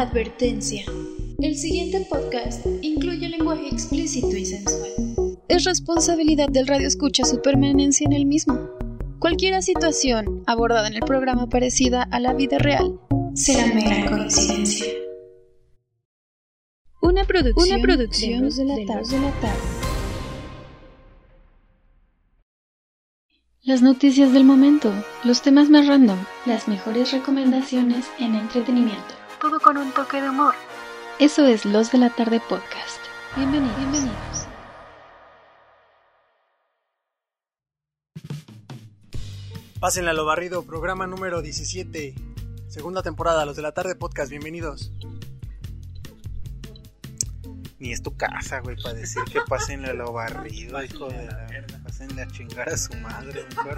Advertencia. El siguiente podcast incluye lenguaje explícito y sensual. Es responsabilidad del radio escucha su permanencia en el mismo. Cualquier situación abordada en el programa parecida a la vida real será mera coincidencia. Una producción, Una producción de, la de la tarde. Las noticias del momento, los temas más random, las mejores recomendaciones en entretenimiento. Todo con un toque de humor. Eso es Los de la Tarde Podcast. Bienvenidos. Bienvenidos. Pásenle a lo barrido, programa número 17, segunda temporada, Los de la Tarde Podcast, bienvenidos. Ni es tu casa, güey, para decir que pásenle a lo barrido, hijo de la... Pásenle a chingar a su madre, mejor.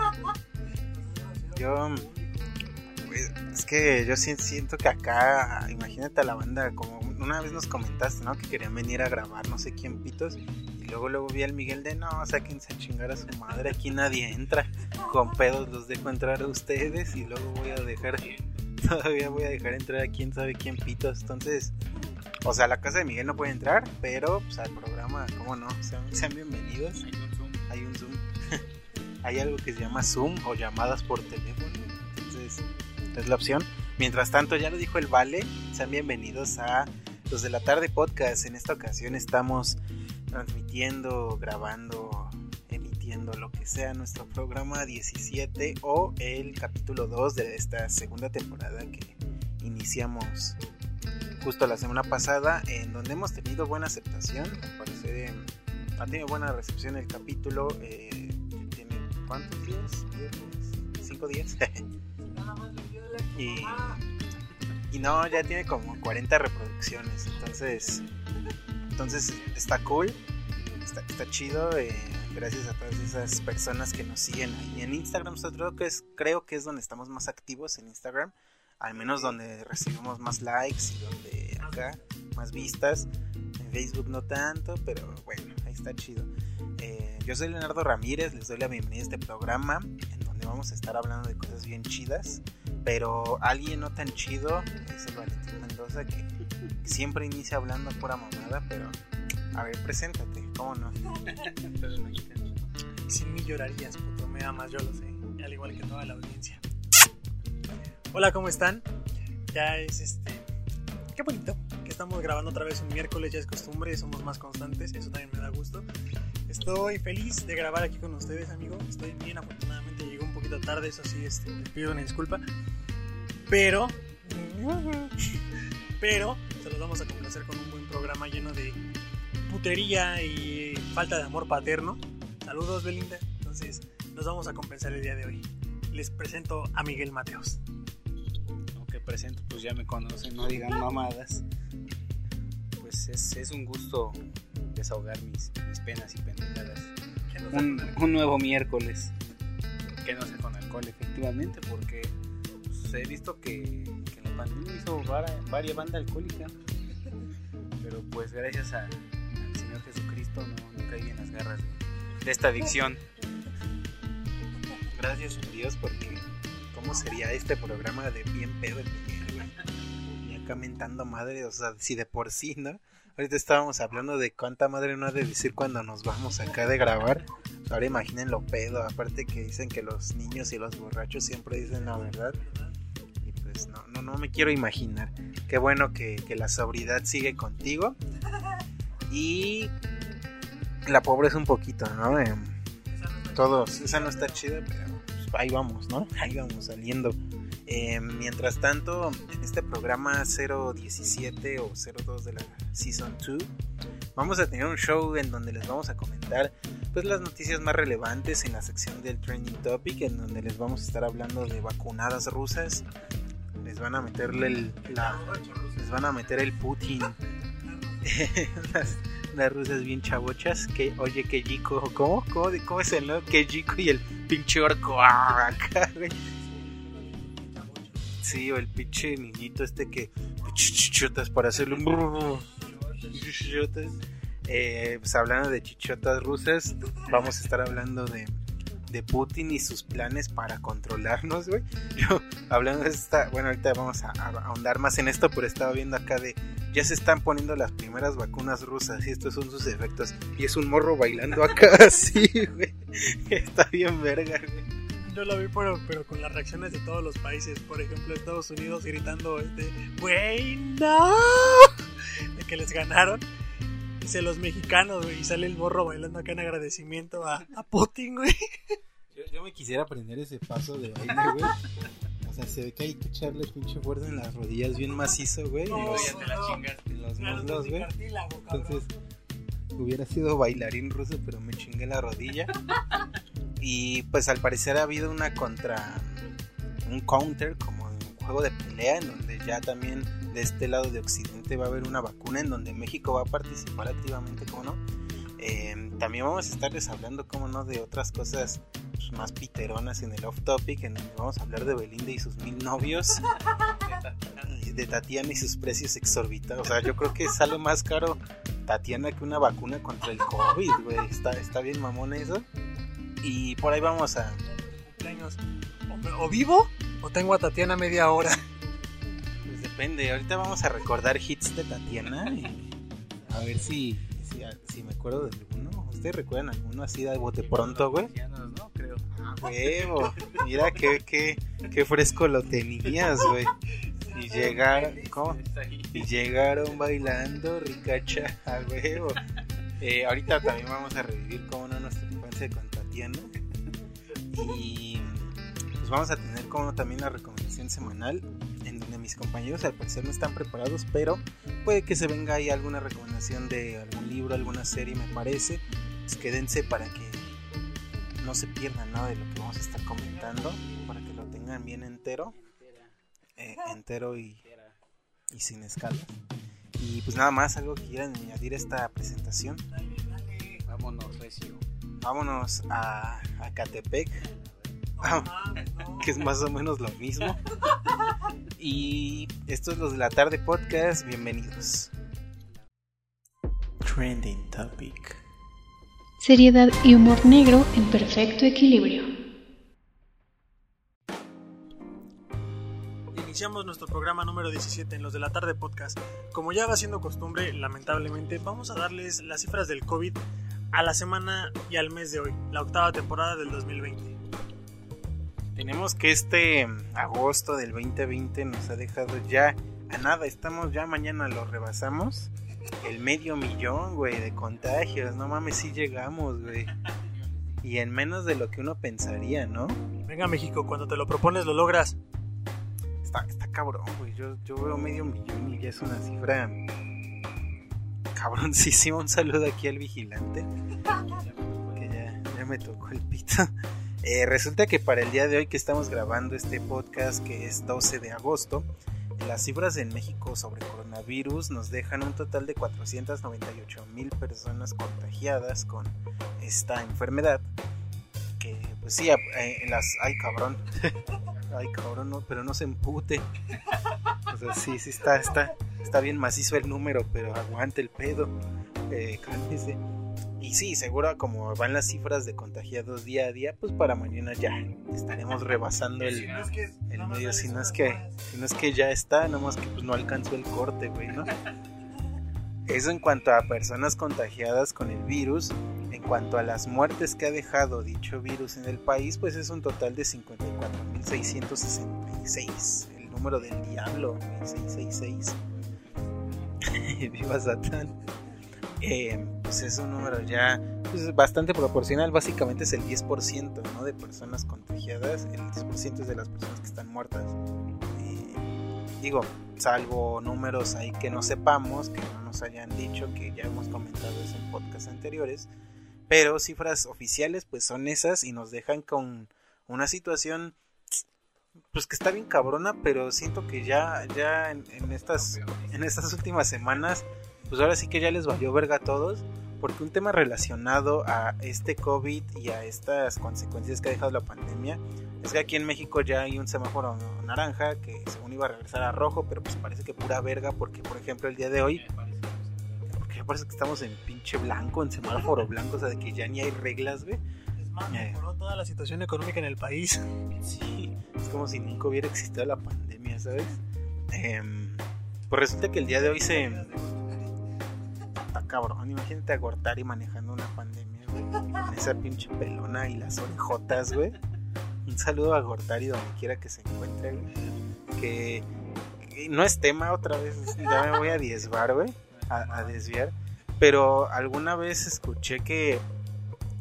Yo... Es que yo siento que acá, imagínate a la banda, como una vez nos comentaste, ¿no? Que querían venir a grabar no sé quién pitos y luego luego vi al Miguel de no, sáquense a chingar a su madre, aquí nadie entra. Con pedos los dejo entrar a ustedes y luego voy a dejar, todavía voy a dejar entrar a quién sabe quién pitos. Entonces, o sea, la casa de Miguel no puede entrar, pero pues al programa, ¿cómo no? Sean, bienvenidos. Hay un Zoom. Hay algo que se llama Zoom o llamadas por teléfono. Entonces, es la opción. Mientras tanto, ya lo dijo el Vale, sean bienvenidos a los de la tarde podcast. En esta ocasión estamos transmitiendo, grabando, emitiendo lo que sea nuestro programa 17 o el capítulo 2 de esta segunda temporada que iniciamos justo la semana pasada, en donde hemos tenido buena aceptación. Al parecer ha tenido buena recepción el capítulo. Eh, ¿Tiene cuántos días? ¿Cinco días? y y no, ya tiene como 40 reproducciones. Entonces, entonces está cool. Está, chido. Eh, gracias a todas esas personas que nos siguen ahí en Instagram. Nosotros creo que, es, creo que es donde estamos más activos en Instagram. Al menos donde recibimos más likes y donde acá más vistas. En Facebook no tanto, pero bueno, ahí está chido. Eh, yo soy Leonardo Ramírez, les doy la bienvenida a este programa en donde vamos a estar hablando de cosas bien chidas pero alguien no tan chido es el Valentín Mendoza que siempre inicia hablando pura mamada, pero a ver, preséntate, ¿cómo no? Sin mí llorarías, puto, me amas, yo lo sé, al igual que toda la audiencia. Hola, ¿cómo están? Ya es este... Qué bonito que estamos grabando otra vez un miércoles, ya es costumbre, somos más constantes, eso también me da gusto. Estoy feliz de grabar aquí con ustedes, amigo. Estoy bien, afortunadamente llego un poquito tarde, eso sí, este, les pido una disculpa. Pero, pero, se los vamos a complacer con un buen programa lleno de putería y falta de amor paterno. Saludos, Belinda. Entonces, nos vamos a compensar el día de hoy. Les presento a Miguel Mateos. Aunque presento, pues ya me conocen, no digan mamadas. Pues es, un gusto desahogar mis, penas y pendejadas. un nuevo miércoles. Que no sea con alcohol, efectivamente, porque he visto que, que la pandemia hizo varias bandas alcohólicas, pero pues gracias al Señor Jesucristo no, no, caí en las garras de, esta adicción. Gracias a Dios porque ¿cómo sería este programa de bien pedo y acá mentando madre? O sea, si de por sí, ¿no? Ahorita estábamos hablando de cuánta madre no ha de decir cuando nos vamos acá de grabar. Ahora imaginen lo pedo, aparte que dicen que los niños y los borrachos siempre dicen la verdad. Pues, no, no, no me quiero imaginar. Qué bueno que, la sobriedad sigue contigo. Y la pobreza un poquito, ¿no? Eh, todos, esa no está chida, pero pues, ahí vamos, ¿no? Ahí vamos saliendo. Eh, mientras tanto, en este programa 017 o 02 de la Season 2, vamos a tener un show en donde les vamos a comentar pues las noticias más relevantes en la sección del Trending Topic, en donde les vamos a estar hablando de vacunadas rusas, les van a meterle el la, les van a meter el Putin las, las, rusas bien chabochas que oye que Jico ¿cómo? ¿cómo, cómo es el no? que Jico y el pinche orco acá, sí o el pinche niñito este que chichotas para hacerle un chichotas eh, pues hablando de chichotas rusas vamos a estar hablando de Putin y sus planes para controlarnos, güey. Hablando de esta, bueno, ahorita vamos a, ahondar más en esto, pero estaba viendo acá de, ya se están poniendo las primeras vacunas rusas y estos son sus efectos. Y es un morro bailando acá así, güey. Está bien verga, güey. Yo lo vi, pero, pero con las reacciones de todos los países. Por ejemplo, Estados Unidos gritando, este, güey, no, de que les ganaron. Dice los mexicanos, güey, y sale el morro bailando acá en agradecimiento a, a Putin, güey. Yo, me quisiera aprender ese paso de baile, güey. O sea, se ve que hay que echarle pinche fuerza en las rodillas bien macizo, güey. No, ya te la chingas. En los muslos, güey. Entonces, hubiera sido bailarín ruso, pero me chingué la rodilla. Y pues al parecer ha habido una contra. un counter, como un juego de pelea, en donde ya también de este lado de Occidente va a haber una vacuna en donde México va a participar activamente, como no. Em, también vamos a estarles hablando, como no, de otras cosas pues, más piteronas en el off topic, en donde vamos a hablar de Belinda y sus mil novios, de Tatiana y sus precios exorbitados. O sea, yo creo que sale más caro Tatiana que una vacuna contra el COVID, güey. Está, está bien mamón eso. Y por ahí vamos a. O, vivo o tengo a Tatiana media hora. Depende, ahorita vamos a recordar hits de Tatiana a ver si, si, me acuerdo de alguno. ¿Ustedes recuerdan alguno así de bote pronto, güey? No, creo. Huevo, mira qué, qué, qué fresco lo tenías, güey. Y llegaron, ¿cómo? Y llegaron bailando ricacha a huevo. Eh, ahorita también vamos a revivir como no nuestra infancia con Y pues vamos a tener como también la recomendación semanal en donde mis compañeros al parecer no están preparados, pero puede que se venga ahí alguna recomendación de algún libro, alguna serie, me parece. Pues quédense para que no se pierdan nada de lo que vamos a estar comentando, para que lo tengan bien entero, eh, entero y, y sin escala. Y pues nada más, algo que quieran añadir a esta presentación. Vámonos, Recio. Vámonos a, a Catepec, que es más o menos lo mismo. Y esto es los de la tarde podcast, bienvenidos. Trending Topic. Seriedad y humor negro en perfecto equilibrio. Iniciamos nuestro programa número 17 en los de la tarde podcast. Como ya va siendo costumbre, lamentablemente, vamos a darles las cifras del COVID a la semana y al mes de hoy, la octava temporada del 2020. Tenemos que este agosto del 2020 nos ha dejado ya a nada, estamos ya mañana lo rebasamos. El medio millón, güey, de contagios, no mames, sí llegamos, güey. Y en menos de lo que uno pensaría, ¿no? Venga, México, cuando te lo propones lo logras. Está, está cabrón, güey. Yo, yo veo medio millón y ya es una cifra cabroncísima. Un saludo aquí al vigilante. Que ya, me tocó el pito. Eh, resulta que para el día de hoy que estamos grabando este podcast, que es 12 de agosto, las cifras en México sobre coronavirus nos dejan un total de 498 mil personas contagiadas con esta enfermedad. Que, pues sí, las. ¡Ay, cabrón! ¡Ay, cabrón! No, pero no se empute. O sea, sí, sí, está, está, está bien macizo el número, pero aguante el pedo. Eh, cálmese. Y sí, seguro como van las cifras de contagiados día a día, pues para mañana ya estaremos rebasando el, el medio. Si no es que, si no es que ya está, nomás que pues no alcanzó el corte, güey, ¿no? Eso en cuanto a personas contagiadas con el virus. En cuanto a las muertes que ha dejado dicho virus en el país, pues es un total de 54.666. El número del diablo, 666. Viva Satán. Eh, pues es un número ya pues, bastante proporcional, básicamente es el 10% ¿no? de personas contagiadas, el 10% es de las personas que están muertas. digo, salvo números ahí que no sepamos, que no nos hayan dicho, que ya hemos comentado eso en podcasts anteriores, pero cifras oficiales pues son esas y nos dejan con una situación pues que está bien cabrona, pero siento que ya, ya en, en estas, en estas últimas semanas pues ahora sí que ya les valió verga a todos, porque un tema relacionado a este COVID y a estas consecuencias que ha dejado la pandemia es que aquí en México ya hay un semáforo naranja que según iba a regresar a rojo, pero pues parece que pura verga, porque por ejemplo el día de hoy, parece que estamos en pinche blanco, en semáforo blanco, o sea, de que ya ni hay reglas, güey. eh. mejoró toda la situación económica en el país. Sí, es como si nunca hubiera existido la pandemia, ¿sabes? Em, pues resulta que el día de hoy se. Está cabrón, imagínate a Gortari manejando una pandemia, güey. esa pinche pelona y las orejotas, güey. Un saludo a Gortari donde quiera que se encuentre, güey. Que, no es tema otra vez, ya me voy a desviar, güey. A desviar. Pero alguna vez escuché que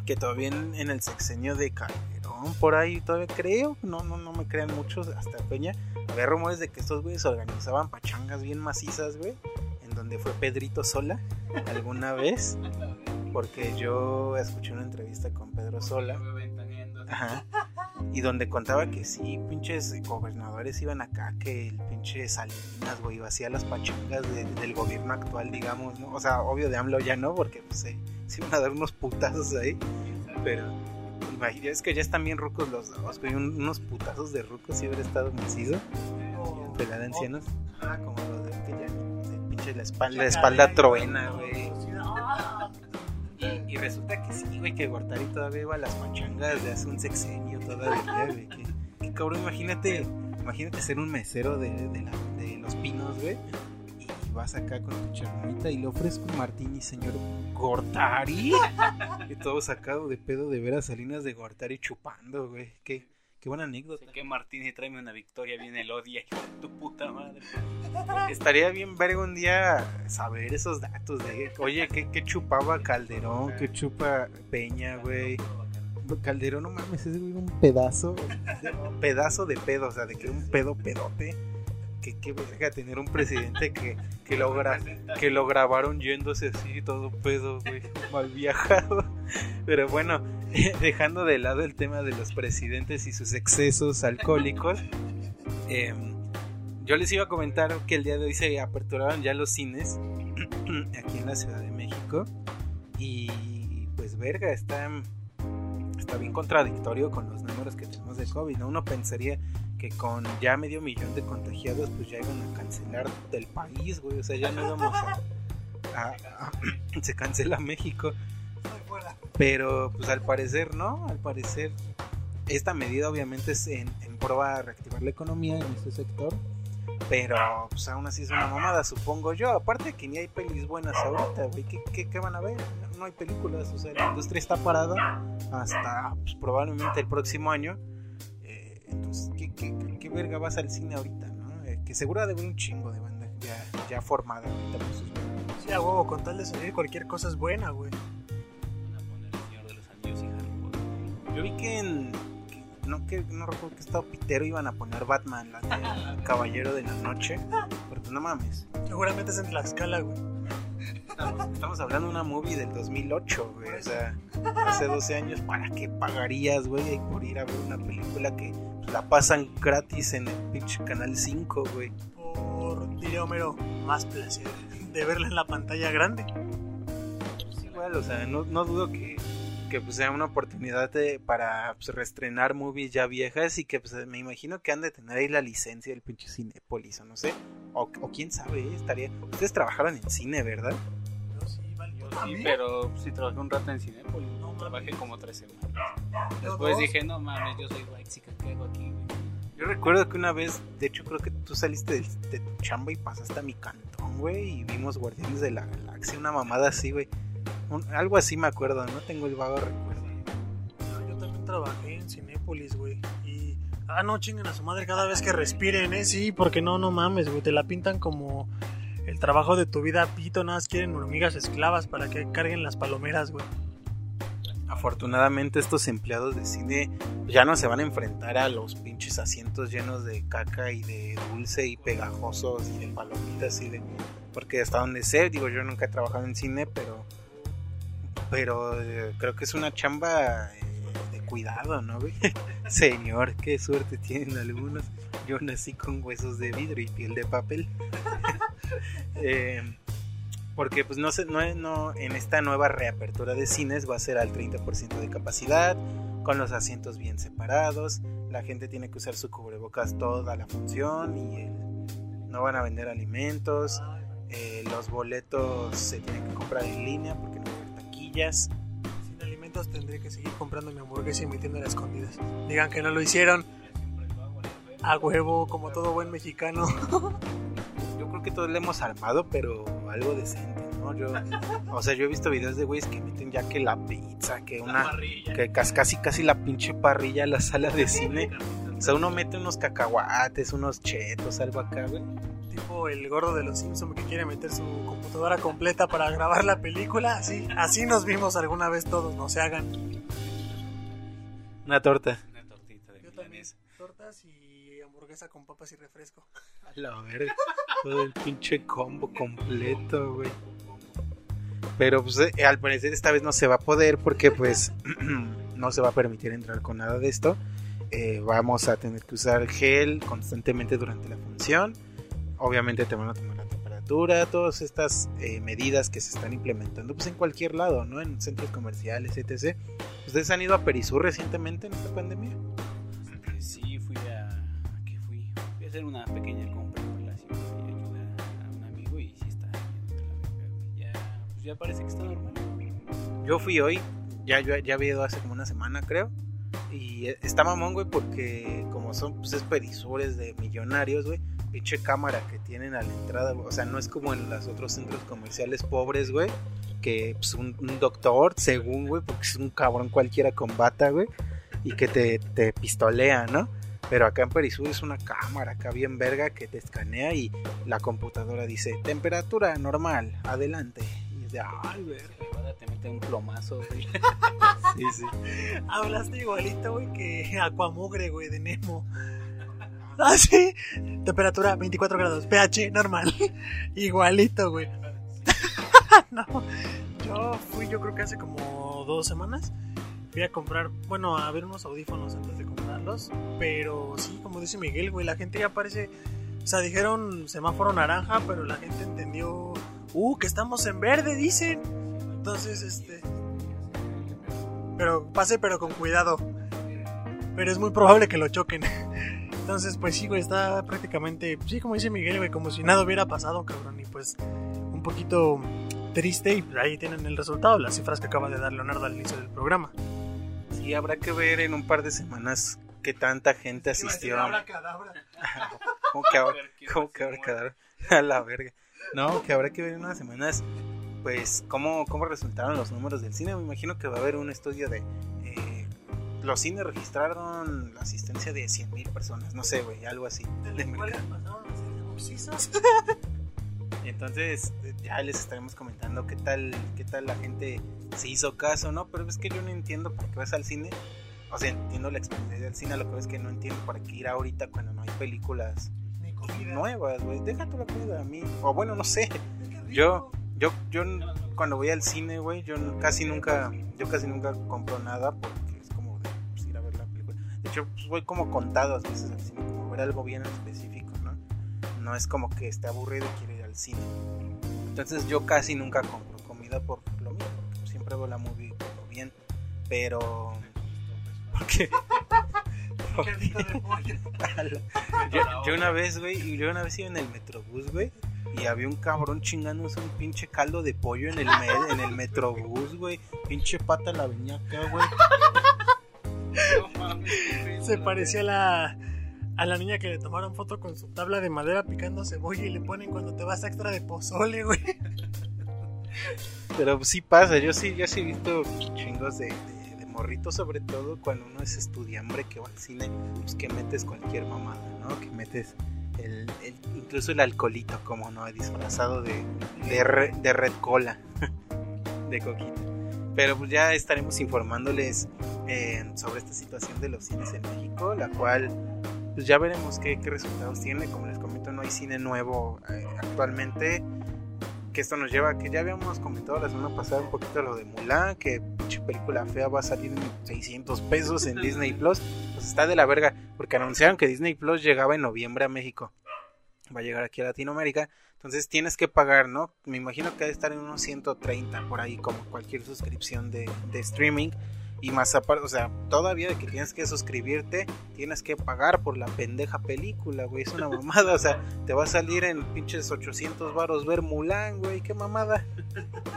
que todavía en, el sexenio de Calderón, por ahí todavía creo, no, no, no me crean muchos, hasta Peña, había rumores de que estos güeyes organizaban pachangas bien macizas, güey, en donde fue Pedrito Sola alguna vez, porque yo escuché una entrevista con Pedro Sola, ajá, y donde contaba que sí, pinches gobernadores iban acá, que el pinche Salinas, güey, hacía las pachangas del gobierno actual, digamos, ¿no? O sea, obvio de AMLO ya no, porque pues, se, se iban a dar unos putazos ahí, pero es que ya están bien rucos los dos, güey, unos putazos de rucos si hubiera estado macizo, pelada de ancianos, ah, como los de que ya, de pinche la espalda, la espalda truena, güey. Y, resulta que sí, güey, que Gortari todavía iba a las pachangas de hace un sexenio todavía, güey. Que, cabrón, imagínate, imagínate ser un mesero de, de, los pinos, güey. Y vas acá con tu charmita y le ofrezco un martini, señor Gortari. y todo sacado de pedo de ver a Salinas de Gortari chupando, güey. Qué, Qué buena anécdota. que Martín y tráeme una victoria, viene el odia, tu puta madre. Estaría bien ver un día saber esos datos de, oye, ¿qué, chupaba Calderón? ¿Qué chupa Peña, güey? Calderón, no mames, es un pedazo, pedazo de pedo, o sea, de que un pedo pedote que qué verga tener un presidente que, que, lo, que lo grabaron yéndose así, todo pedo, mal viajado. Pero bueno, dejando de lado el tema de los presidentes y sus excesos alcohólicos, em, yo les iba a comentar que el día de hoy se aperturaron ya los cines aquí en la Ciudad de México. Y pues verga, está, está bien contradictorio con los números que tenemos de COVID. ¿no? Uno pensaría que con ya medio millón de contagiados, pues ya iban a cancelar del país, güey. O sea, ya no íbamos a. se cancela México. Pero, pues al parecer, no. Al parecer, esta medida obviamente es en, en prueba de reactivar la economía en este sector. Pero, pues aún así es una mamada, supongo yo. Aparte que ni hay pelis buenas ahorita, güey. ¿Qué, qué, van a ver? No hay películas, o sea, la industria está parada hasta pues, probablemente el próximo año. Entonces, ¿qué, qué, qué verga vas al cine ahorita, no? Eh, que seguro ha de haber un chingo de banda ya, ya formada ahorita por sus Sí, a huevo, con tal de salir cualquier cosa es buena, güey. Señor de los Anillos y Harry Potter. Yo vi que en. no, que, no recuerdo que estaba Pitero iban a poner Batman, la de Caballero de la Noche. Pero pues no mames. Seguramente es en Tlaxcala, güey. Estamos, estamos, hablando de una movie del 2008, güey. O sea, hace 12 años, ¿para qué pagarías, güey, por ir a ver una película que la pasan gratis en el pinche canal 5, güey. Por, diría Homero, más placer de verla en la pantalla grande. Sí, igual, o sea, no, no dudo que, que pues, sea una oportunidad para pues, reestrenar movies ya viejas y que pues, me imagino que han de tener ahí la licencia del pinche Cinepolis o no sé. O, o quién sabe, ¿eh? estaría. Ustedes trabajaron en cine, ¿verdad? Yo sí, vale. Yo sí, pero sí trabajé un rato en Cinepolis trabajé como tres semanas. Después dije, no mames, yo soy white ¿qué hago aquí, Yo recuerdo que una vez, de hecho creo que tú saliste de, tu chamba y pasaste a mi cantón, güey, y vimos Guardianes de la Galaxia, una mamada así, güey. algo así me acuerdo, no tengo el vago recuerdo. yo también trabajé en Cinépolis, güey, y... Ah, no, chingan a su madre cada vez que respiren, ¿eh? Sí, porque no, no mames, güey, te la pintan como el trabajo de tu vida pito, nada más quieren hormigas esclavas para que carguen las palomeras, güey afortunadamente estos empleados de cine ya no se van a enfrentar a los pinches asientos llenos de caca y de dulce y pegajosos y de palomitas y de porque hasta donde sé digo yo nunca he trabajado en cine pero pero eh, creo que es una chamba eh, de cuidado no señor qué suerte tienen algunos. Yo nací con huesos de vidrio y piel de papel. Eh, porque pues no, se, no, no, en esta nueva reapertura de cines va a ser al 30% de capacidad, con los asientos bien separados, la gente tiene que usar su cubrebocas toda la función y no van a vender alimentos, eh, los boletos se tienen que comprar en línea porque no hay taquillas pesitos tendré que seguir comprando mi hamburguesa y metiendo las escondidas. Digan que no lo hicieron. A huevo, como todo buen mexicano. Yo creo que todos le hemos armado, pero algo decente, ¿no? Yo, o sea, yo he visto videos de güeyes que meten ya que la pizza, que una, que casi casi la pinche parrilla a la sala de cine. O sea, uno mete unos cacahuates, unos chetos, algo acá, güey. Tipo el gordo de los Simpsons que quiere meter su computadora completa para grabar la película. Así, así nos vimos alguna vez todos, no se hagan. Una torta. Una tortita de Yo también. Tortas y hamburguesa con papas y refresco. A la verga. Todo el pinche combo completo, güey. Pero pues eh, al parecer esta vez no se va a poder porque pues no se va a permitir entrar con nada de esto. Eh, vamos a tener que usar gel constantemente durante la función. Obviamente te van a tomar la temperatura, todas estas eh, medidas que se están implementando pues en cualquier lado, ¿no? En centros comerciales, etc. ¿Ustedes han ido a Perisur recientemente en esta pandemia? Este, sí, fui. ¿a hacer una pequeña compra en Palacio y ayudar a un amigo y sí está. Ya, pues ya parece que está normal. Yo fui hoy, ya, yo, ya había ido hace como una semana, creo. Y está mamón, güey, porque como son pues, es de millonarios, güey. Pinche cámara que tienen a la entrada, güey, o sea, no es como en los otros centros comerciales pobres, güey. Que pues, un, un doctor, según, güey, porque es un cabrón cualquiera con bata, güey. Y que te, te pistolea, ¿no? Pero acá en Perisur es una cámara acá bien verga que te escanea y la computadora dice temperatura normal, adelante. Y es de, ay, verga. Te mete un plomazo, güey. Sí, sí. Hablaste igualito, güey, que Aquamugre, güey, de Nemo. Ah, sí. Temperatura 24 grados. pH normal. Igualito, güey. no. Yo fui, yo creo que hace como dos semanas. Fui a comprar, bueno, a ver unos audífonos antes de comprarlos. Pero sí, como dice Miguel, güey, la gente ya parece. O sea, dijeron semáforo naranja, pero la gente entendió. Uh, que estamos en verde, dicen. Entonces, este. Pero pase, pero con cuidado. Pero es muy probable que lo choquen. Entonces, pues sí, güey, está prácticamente, sí, como dice Miguel, güey, como si nada hubiera pasado, cabrón. Y pues un poquito triste y ahí tienen el resultado, las cifras que acaba de dar Leonardo al inicio del programa. Sí, habrá que ver en un par de semanas qué tanta gente asistió. ¿Cómo que habrá, cómo que habrá quedado a la verga? No, que habrá que ver en unas semanas, pues, cómo, cómo resultaron los números del cine. Me imagino que va a haber un estudio de... eh, los cines registraron la asistencia de 100.000 personas, no sé, güey, algo así. de mercado. Y entonces ya les estaremos comentando qué tal, qué tal la gente se hizo caso, ¿no? Pero es que yo no entiendo por qué vas al cine. O sea, entiendo la experiencia del cine, lo que es que no entiendo para qué ir ahorita cuando no hay películas nuevas, güey. Déjate la comida a mí. O bueno, no sé. Yo, yo, yo cuando voy al cine, güey, yo casi nunca, yo casi nunca compro nada porque es como de pues, ir a ver la película. De hecho, pues, voy como contadas veces al cine, como ver algo bien en específico, ¿no? No es como que esté aburrido y quiero ir al cine. Entonces yo casi nunca compro comida por lo mismo, porque siempre veo la movie por lo bien. Pero... Porque... yo, yo una vez, güey, yo una vez iba en el metrobús, güey, y había un cabrón chingándose un pinche caldo de pollo en el, en el metrobús, güey. Pinche pata la venía acá, güey. Se parecía a la, a la niña que le tomaron foto con su tabla de madera picando cebolla y le ponen cuando te vas extra de pozole, güey. Pero sí pasa, yo sí, yo sí he visto chingos de, de, morritos, sobre todo cuando uno es estudiambre que va al cine, pues que metes cualquier mamada, ¿no? Que metes el, incluso el alcoholito, como no, disfrazado de, de red cola, de coquita. Pero pues ya estaremos informándoles eh, sobre esta situación de los cines en México, la cual pues ya veremos qué, resultados tiene. Como les comento, no hay cine nuevo eh, actualmente que esto nos lleva a que ya habíamos comentado la semana pasada un poquito lo de Mulan, que pinche película fea va a salir en 600 pesos en Disney Plus. Pues está de la verga, porque anunciaron que Disney Plus llegaba en noviembre a México. Va a llegar aquí a Latinoamérica. Entonces tienes que pagar, ¿no? Me imagino que debe estar en unos 130 por ahí, como cualquier suscripción de, de streaming. Y más aparte, o sea, todavía de que tienes que suscribirte, tienes que pagar por la pendeja película, güey. Es una mamada, o sea, te va a salir en pinches 800 varos ver Mulan, güey. Qué mamada.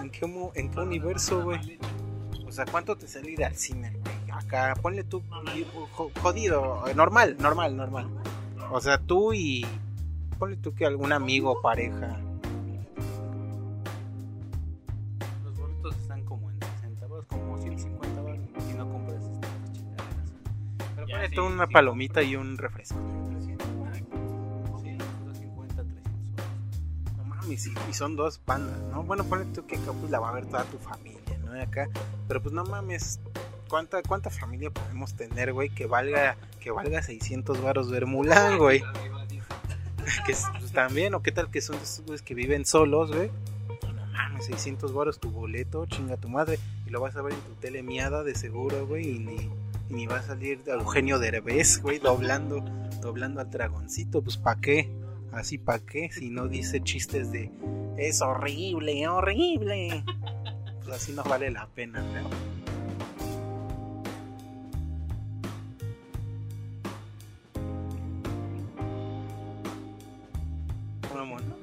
¿En qué, en qué universo, güey? O sea, ¿cuánto te sale ir al cine? Acá, ponle tú, jodido, eh, normal, normal, normal. O sea, tú y ponle tú que algún amigo o pareja. Ponle tú una palomita y un refresco. Sí, 250, 300 baros. No mames, y, son dos pandas, ¿no? Bueno, ponle tú que acá pues la va a ver toda tu familia, ¿no? De acá, pero pues no mames, ¿cuánta, cuánta familia podemos tener, güey, que valga, que valga 600 varos ver Mulan, güey? que es- pues, también, o qué tal que son de esos güeyes que viven solos, güey. Mames, 600 varos tu boleto, chinga tu madre, y lo vas a ver en tu tele miada de seguro, güey, y ni, ni va a salir Eugenio Derbez, güey, doblando, doblando al dragoncito, pues ¿pa' qué? Así ¿pa' qué? Si no dice chistes de es horrible, horrible. Pues así no vale la pena, ¿no? Vamos, ¿no?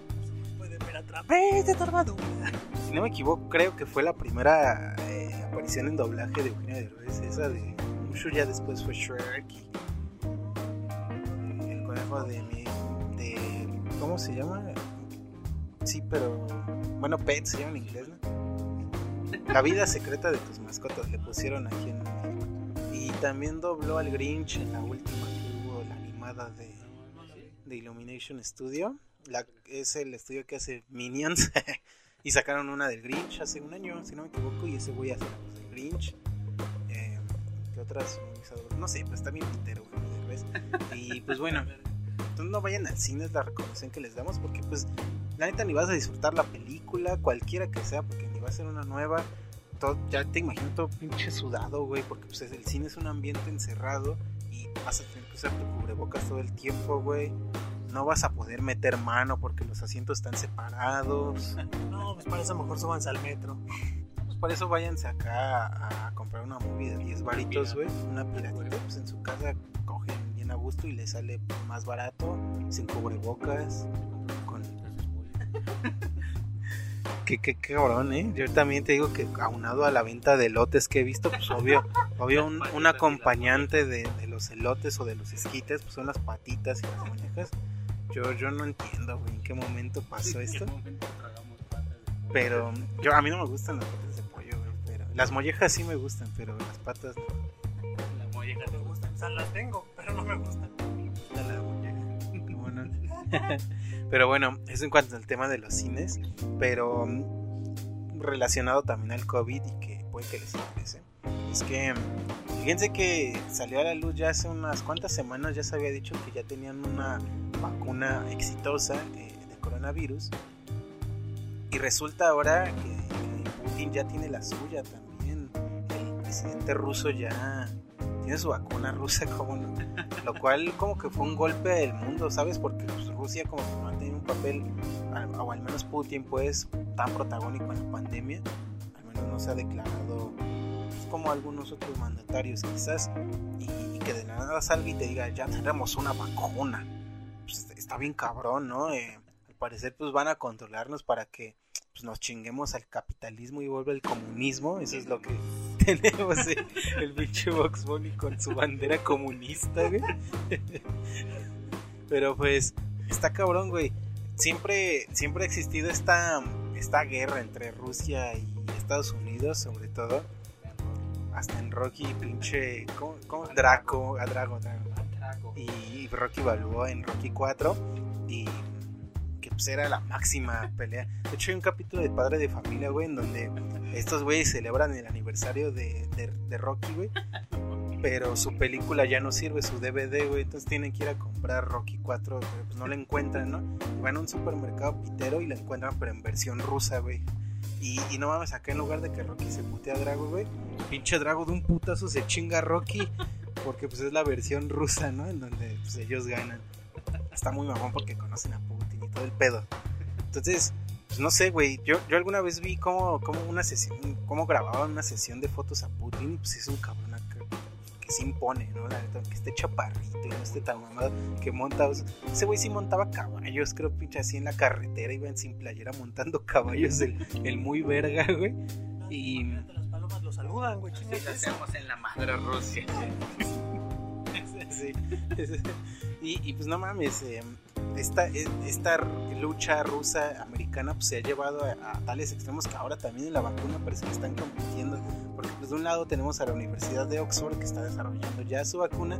No me equivoco, creo que fue la primera eh, aparición en doblaje de Eugenio Derbez, esa de mucho ya después fue Shrek y el conejo de mi de ¿cómo se llama? Sí, pero bueno, Pet se llama en inglés, ¿no? La vida secreta de tus mascotas le pusieron aquí en. Y también dobló al Grinch en la última que hubo, la animada de, de Illumination Studio. Es el estudio que hace Minions. y sacaron una del Grinch hace un año, si no me equivoco. Y ese güey hace la voz del Grinch. Eh, ¿Qué otras? No sé, pues bien pitero, Derbez. Y pues bueno, entonces no vayan al cine, es la recomendación que les damos. Porque pues la neta ni vas a disfrutar la película, cualquiera que sea, porque ni va a ser una nueva. Todo, ya te imagino todo pinche sudado, güey, porque pues el cine es un ambiente encerrado y vas a tener que usar tu cubrebocas todo el tiempo, güey. No vas a poder meter mano porque los asientos están separados. No, pues para eso mejor súbanse al metro. Pues por eso váyanse acá a, comprar una movie de 10 varitos, güey. Una piratita, pues en su casa cogen bien a gusto y les sale más barato, sin cubrebocas, con Qué, qué, qué cabrón, ¿eh? Yo también te digo que aunado a la venta de elotes que he visto, pues obvio, obvio un, un acompañante de, de los elotes o de los esquites, pues son las patitas y las muñecas. Yo, yo no entiendo, güey, en qué momento pasó esto. Pero yo a mí no me gustan las patas de pollo, güey. Pero las mollejas sí me gustan, pero las patas no. La molleja Me gustan. O sea, las tengo, pero no me gustan. me gusta la molleja. Cómo no. pero bueno, eso en cuanto al tema de los cines. Pero mm, relacionado también al COVID y que puede que les interese. Es que fíjense que salió a la luz ya hace unas cuantas semanas, ya se había dicho que ya tenían una vacuna exitosa eh, de coronavirus. Y resulta ahora que, Putin ya tiene la suya también. El presidente ruso ya tiene su vacuna rusa, como no? Lo cual como que fue un golpe del mundo, ¿sabes? Porque Rusia como que no ha tenido un papel, al- o al menos Putin pues, tan protagónico en la pandemia. Al menos no se ha declarado como algunos otros mandatarios quizás. Y, que de nada salga y te diga, ya tenemos una vacuna. Pues, está bien cabrón, ¿no? Eh, al parecer pues van a controlarnos para que pues, nos chinguemos al capitalismo y vuelva el comunismo. Eso es lo que tenemos eh, el pinche Vox Bunny con su bandera comunista, güey. Pero pues está cabrón, güey. Siempre, siempre ha existido esta, esta guerra entre Rusia y Estados Unidos, sobre todo. Hasta en Rocky, pinche. ¿Cómo? cómo? Draco, a Drago, Drago y Rocky Balboa en Rocky 4 y que pues era la máxima pelea. De hecho hay un capítulo de Padre de Familia, güey, en donde estos güeyes celebran el aniversario de, de, de Rocky, güey. Pero su película ya no sirve, su DVD, güey. Entonces tienen que ir a comprar Rocky 4, pero pues no la encuentran, ¿no? Y van a un supermercado pitero y la encuentran, pero en versión rusa, güey. Y, no mames, acá en lugar de que Rocky se putea a Drago, güey, pinche Drago de un putazo se chinga a Rocky. Porque pues es la versión rusa, ¿no? En donde pues, ellos ganan. Está muy mamón porque conocen a Putin y todo el pedo. Entonces, pues no sé, güey. Yo, yo alguna vez vi cómo, cómo una sesión, cómo grababan una sesión de fotos a Putin. Pues es un cabrón que se impone, ¿no? La neta, que esté chaparrito y no esté tan mamado que monta. o sea, ese güey sí montaba caballos, creo, pinche así en la carretera, iban sin playera montando caballos, el, el muy verga, güey. Y nomás lo saludan, güey. Sí, lo hacemos en la madre Rusia. Sí, Y, y, pues no mames, eh, esta, esta lucha rusa americana pues, se ha llevado a, a, tales extremos que ahora también en la vacuna parece que están compitiendo. Porque pues de un lado tenemos a la Universidad de Oxford que está desarrollando ya su vacuna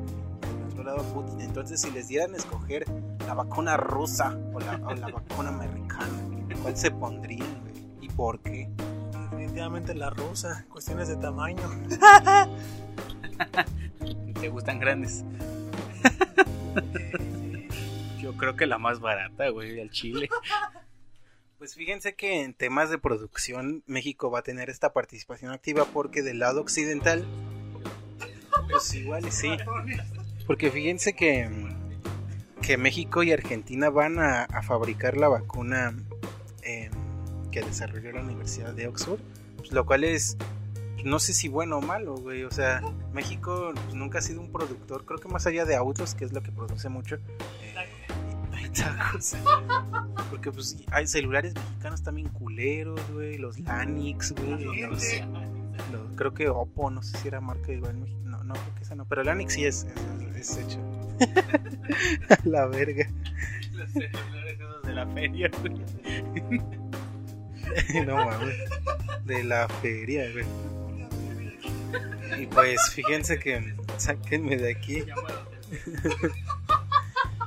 y del otro lado Putin. Entonces si les dieran a escoger la vacuna rusa o la, o la vacuna americana, ¿cuál se pondrían? ¿Y por qué? Definitivamente la rusa, cuestiones de tamaño. ¿Te gustan grandes? Yo creo que la más barata, güey, al chile. Pues fíjense que en temas de producción México va a tener esta participación activa porque del lado occidental, pues igual sí. Porque fíjense que, que México y Argentina van a, a fabricar la vacuna eh, que desarrolló la Universidad de Oxford, pues lo cual es no sé si bueno o malo, güey. O sea, México pues, nunca ha sido un productor, creo que más allá de autos, que es lo que produce mucho. Eh, tacos. Porque pues hay celulares mexicanos también culeros, güey. Los Lanix, güey. Los, los, creo que Oppo, no sé si era marca igual en México. No, no, creo que esa no. Pero el Lanix sí es, es, es hecho. la verga. Los celulares esos de la feria, güey. no mames. De la feria, güey. Y pues fíjense que sáquenme de aquí.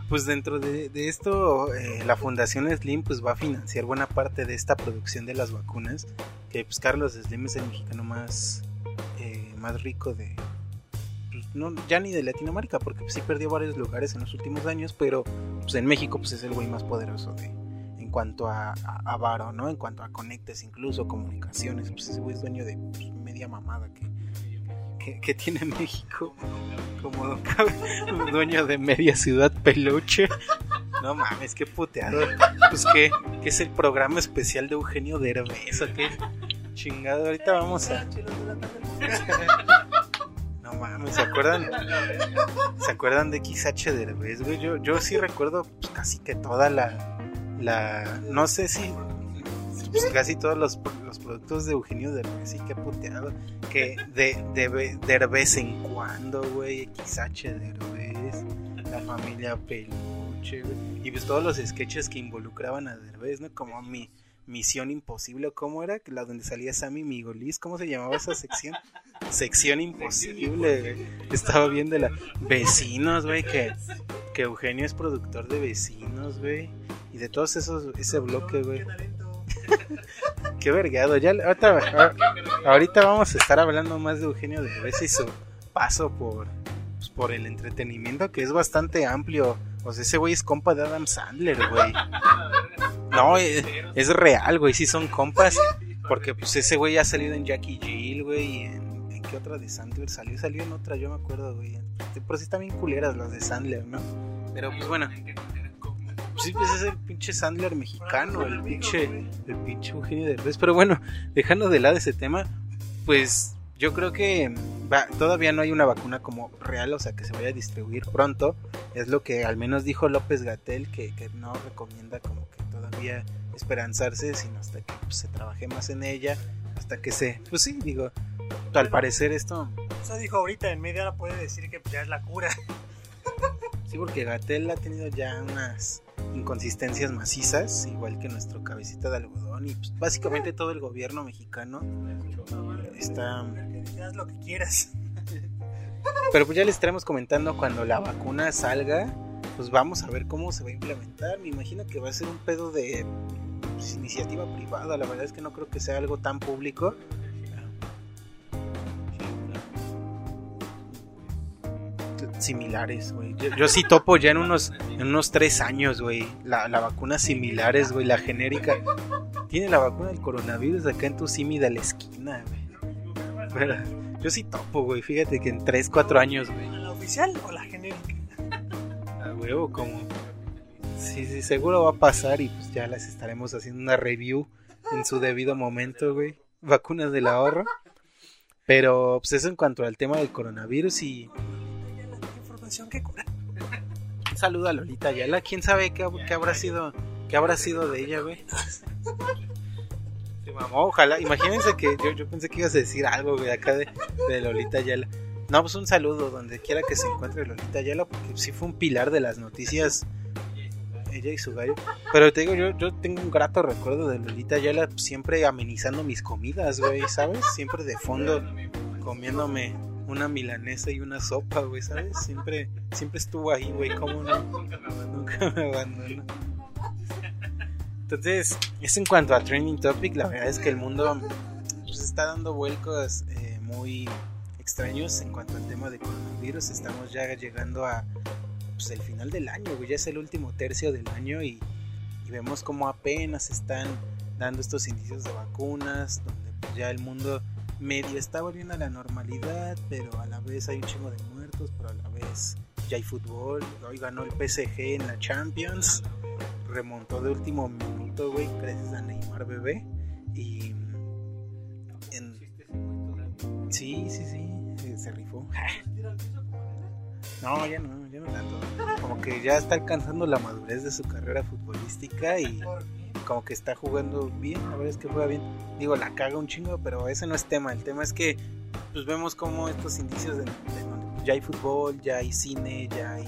Pues dentro de, esto, eh, la Fundación Slim pues va a financiar buena parte de esta producción de las vacunas. Que pues Carlos Slim es el mexicano más, eh, más rico de, pues, no, ya ni de Latinoamérica, porque pues, sí perdió varios lugares en los últimos años, pero pues en México pues es el güey más poderoso de, en cuanto a, a, a varo, ¿no? En cuanto a conectes, incluso comunicaciones, pues ese güey es dueño de pues, media mamada que, que, tiene México, como dueño de media ciudad peluche. No mames, qué puteado. Pues que, es el programa especial de Eugenio Derbez, ¿o qué? Chingado, ahorita vamos a... No mames, ¿se acuerdan? ¿Se acuerdan de XH Derbez, güey? Yo, yo sí recuerdo pues, casi que toda la, la... No sé si... Pues casi todos los, los productos de Eugenio Derbez, sí, qué puteado. Que de, de, Derbez en cuando, güey. XH Derbez. La familia Peluche, güey. Y pues todos los sketches que involucraban a Derbez, ¿no? Como mi... Misión Imposible, ¿cómo era? La donde salía Sammy Migolis, ¿cómo se llamaba esa sección? Sección Imposible, güey. Estaba bien de la... Vecinos, güey, que, que Eugenio es productor de Vecinos, güey. Y de todos esos, ese bloque, güey. Qué vergado. Ya, ahorita, ahorita vamos a estar hablando más de Eugenio de y su paso por, pues, por el entretenimiento, que es bastante amplio. O sea, ese güey es compa de Adam Sandler, güey. No, es, real, güey, sí son compas. Porque pues ese güey ha salido en Jackie Jill, güey, en, qué otra de Sandler salió, salió en otra, yo me acuerdo, güey. Pero sí están bien culeras las de Sandler, ¿no? Pero pues bueno. Sí, pues es el pinche Sandler mexicano, el pinche, el pinche Eugenio Derbez. Pero bueno, dejando de lado ese tema, pues yo creo que va, todavía no hay una vacuna como real, o sea, que se vaya a distribuir pronto. Es lo que al menos dijo López Gatel, que, que no recomienda como que todavía esperanzarse, sino hasta que pues, se trabaje más en ella, hasta que se... Pues sí, digo, al parecer esto... Eso dijo ahorita, en media hora puede decir que ya es la cura. Sí, porque Gatel ha tenido ya unas inconsistencias macizas, igual que nuestro cabecita de algodón, y pues, básicamente todo el gobierno mexicano está... Haz lo que quieras. Pero pues ya les estaremos comentando cuando la vacuna salga, pues vamos a ver cómo se va a implementar. Me imagino que va a ser un pedo de pues, iniciativa privada, la verdad es que no creo que sea algo tan público. Similares, güey. Yo, yo, sí topo ya en unos, en unos tres años, güey. La, la vacuna similares, güey, la genérica. Tiene la vacuna del coronavirus acá en tu simi de la esquina, güey. Yo sí topo, güey. Fíjate que en 3, 4 años, güey. ¿La oficial o la genérica? A huevo, como. Sí, sí, seguro va a pasar y pues ya las estaremos haciendo una review en su debido momento, güey. Vacunas del ahorro. Pero pues eso en cuanto al tema del coronavirus y. Que cura. Un saludo a Lolita Ayala. ¿Quién sabe qué, qué habrá sido qué habrá sido de ella, güey? mamó, ojalá. Imagínense que yo, yo pensé que ibas a decir algo, güey, acá de, de Lolita Ayala. No, pues un saludo donde quiera que se encuentre Lolita Ayala, porque sí fue un pilar de las noticias. Ella y su gallo. Pero te digo, yo, yo tengo un grato recuerdo de Lolita Ayala siempre amenizando mis comidas, güey, ¿sabes? Siempre de fondo comiéndome una milanesa y una sopa, güey, ¿sabes? Siempre, siempre estuvo ahí, güey, ¿cómo no? Nunca me abandonó. Entonces, eso en cuanto a Trending Topic, la verdad es que el mundo pues, está dando vuelcos eh, muy extraños en cuanto al tema de coronavirus. Estamos ya llegando a pues, el final del año, güey, ya es el último tercio del año y, vemos como apenas están dando estos indicios de vacunas, donde pues, ya el mundo medio está volviendo a la normalidad, pero a la vez hay un chingo de muertos, pero a la vez ya hay fútbol. Hoy ganó el PSG en la Champions, remontó de último minuto, güey, gracias a Neymar bebé. Y. En... Sí, sí, sí, se rifó. No, ya no, ya no tanto. Como que ya está alcanzando la madurez de su carrera futbolística y como que está jugando bien, la verdad es que juega bien. Digo, la caga un chingo, pero ese no es tema. El tema es que pues vemos como estos indicios de, de donde ya hay fútbol, ya hay cine, ya hay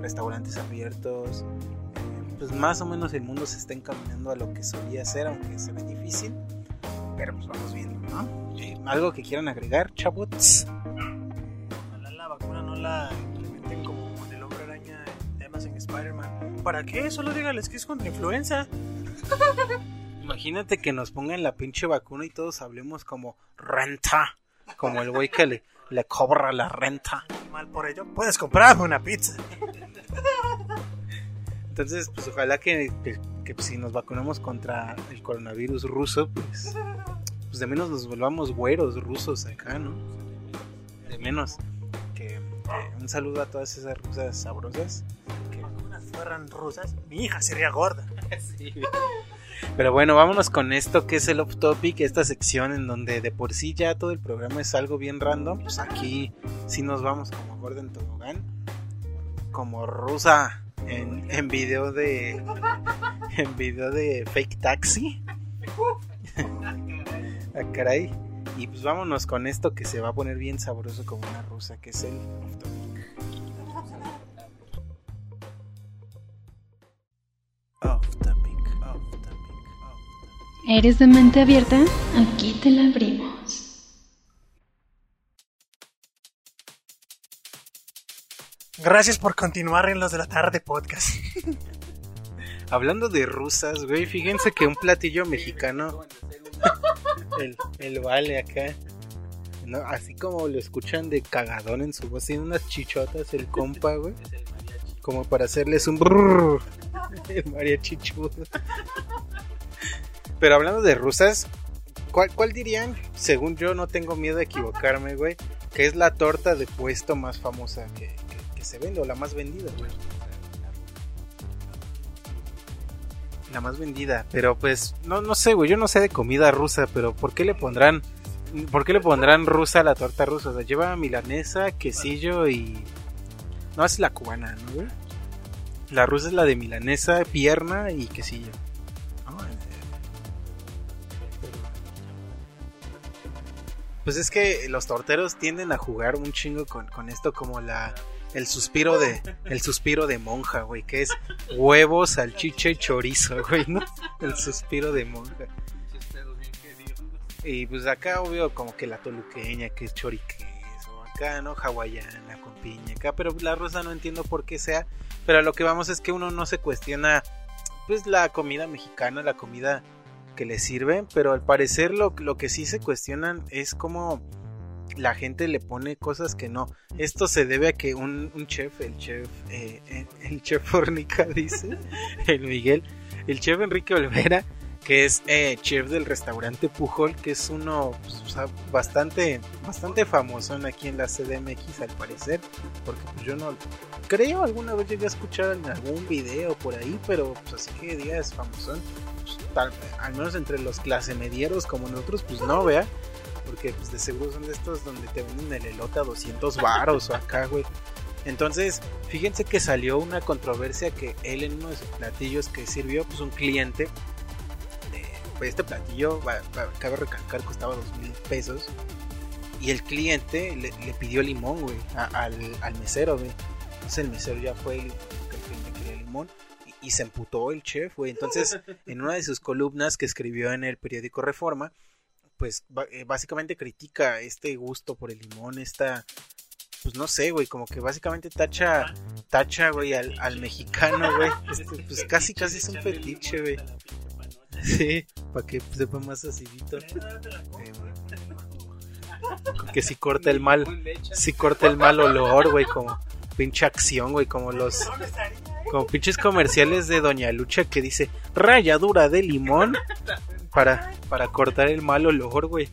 restaurantes abiertos. eh, Pues más o menos el mundo se está encaminando a lo que solía ser, aunque se ve difícil. Pero pues vamos viendo, ¿no? ¿Algo que quieran agregar, chabots? Ojalá la vacuna no la implementen como el hombre araña en temas en Spider-Man. ¿Para qué? Solo dígales que es contra influenza. Imagínate que nos pongan la pinche vacuna y todos hablemos como renta. Como el güey que le, le cobra la renta. Mal por ello, puedes comprarme una pizza. Entonces, pues ojalá que, que- que si nos vacunamos contra el coronavirus ruso, pues, pues de menos nos volvamos güeros rusos acá, ¿no? De menos. Que, un saludo a todas esas rusas sabrosas. Que, fueran rusas, mi hija sería gorda. Pero bueno, vámonos con esto que es el off topic, esta sección en donde de por sí ya todo el programa es algo bien random. Pues aquí sí nos vamos como Gordon Tobogán, como rusa en, en video de en video de fake taxi. ah, caray. Y pues vámonos con esto que se va a poner bien sabroso como una rusa, que es el off topic. ¿Eres de mente abierta? Aquí te la abrimos. Gracias por continuar en los de la tarde podcast. Hablando de rusas, güey, fíjense que un platillo mexicano, el, el vale acá, ¿no? así como lo escuchan de cagadón en su voz, tiene unas chichotas el compa, güey, como para hacerles un brrr, el mariachi chudo. Pero hablando de rusas, ¿cuál, ¿cuál dirían, según yo no tengo miedo de equivocarme, güey, que es la torta de puesto más famosa que se vende o la más vendida, güey? la más vendida. Pero pues, no, no sé, güey. Yo no sé de comida rusa, pero ¿por qué le pondrán. ¿Por qué le pondrán rusa a la torta rusa? O sea, lleva milanesa, quesillo y. No, es la cubana, ¿no, güey? La rusa es la de milanesa, pierna y quesillo. Pero- Pues es que los torteros tienden a jugar un chingo con, con esto como la. El suspiro de. El suspiro de monja, güey. Que es huevo, salchicha y chorizo, güey, ¿no? El suspiro de monja. Y pues acá, obvio, como que la toluqueña, que es choriqueso, acá, ¿no? Hawaiana con piña, acá, pero la rosa no entiendo por qué sea. Pero lo que vamos es que uno no se cuestiona, pues, la comida mexicana, la comida que le sirve, pero al parecer lo, lo que sí se cuestionan es como la gente le pone cosas que no. Esto se debe a que un, un chef, el chef, eh, eh, el chef Fornica dice, el Miguel, el chef Enrique Olvera, que es eh, chef del restaurante Pujol, que es uno pues, bastante, bastante famoso aquí en la CDMX al parecer, porque pues, yo no creo alguna vez llegué a escuchar en algún video por ahí, pero pues así que digas famosón, pues, tal- al menos entre los clase medieros como nosotros, pues no, vea porque pues de seguro son de estos donde te venden el elote a 200 varos o acá, güey. Entonces, fíjense que salió una controversia que él en uno de sus platillos que sirvió, pues un cliente, eh, este platillo, cabe recalcar, costaba dos mil pesos. Y el cliente le, le pidió limón, güey, a- al, al mesero, güey. Entonces el mesero ya fue que el cliente quería limón. Y, y se emputó el chef, güey. Entonces, en una de sus columnas que escribió en el periódico Reforma, pues eh, básicamente critica este gusto por el limón, esta... Pues no sé, güey, como que básicamente tacha, tacha, güey, al, al mexicano, güey. Este, pues casi, casi es un fetiche, güey. Sí, para que sepa más acidito. Que si corta el mal, si corta el mal olor, güey, como pinche acción, güey, como los como pinches comerciales de Doña Lucha que dice ralladura de limón para para cortar el mal olor, güey.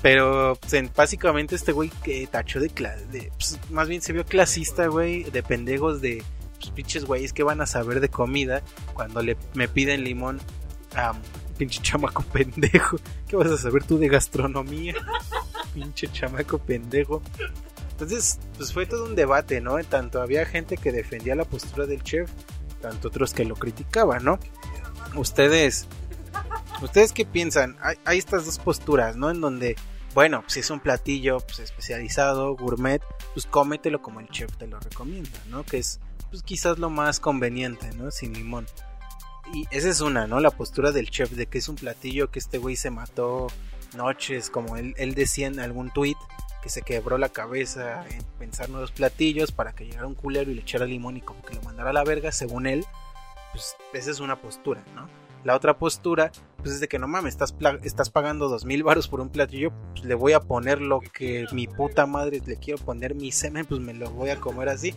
Pero pues, en- básicamente este güey que tachó de, de pues, más bien se vio clasista, güey, de pendejos de pues, pinches güeyes que van a saber de comida cuando le me piden limón a pinche chamaco pendejo. ¿Qué vas a saber tú de gastronomía? pinche chamaco pendejo. Entonces, pues fue todo un debate, ¿no? Tanto había gente que defendía la postura del chef, tanto otros que lo criticaban, ¿no? Ustedes, ¿ustedes qué piensan? Hay, hay estas dos posturas, ¿no? En donde, bueno, pues si es un platillo pues, especializado, gourmet, pues cómetelo como el chef te lo recomienda, ¿no? Que es, pues quizás lo más conveniente, ¿no? Sin limón. Y esa es una, ¿no? La postura del chef de que es un platillo que este güey se mató noches, como él, decía en algún tweet, que se quebró la cabeza en pensar nuevos platillos para que llegara un culero y le echara limón y como que lo mandara a la verga, según él, pues esa es una postura, ¿no? La otra postura, pues es de que no mames, estás, estás pagando dos mil baros por un platillo, pues le voy a poner lo que mi puta madre le quiero poner mi semen, pues me lo voy a comer así.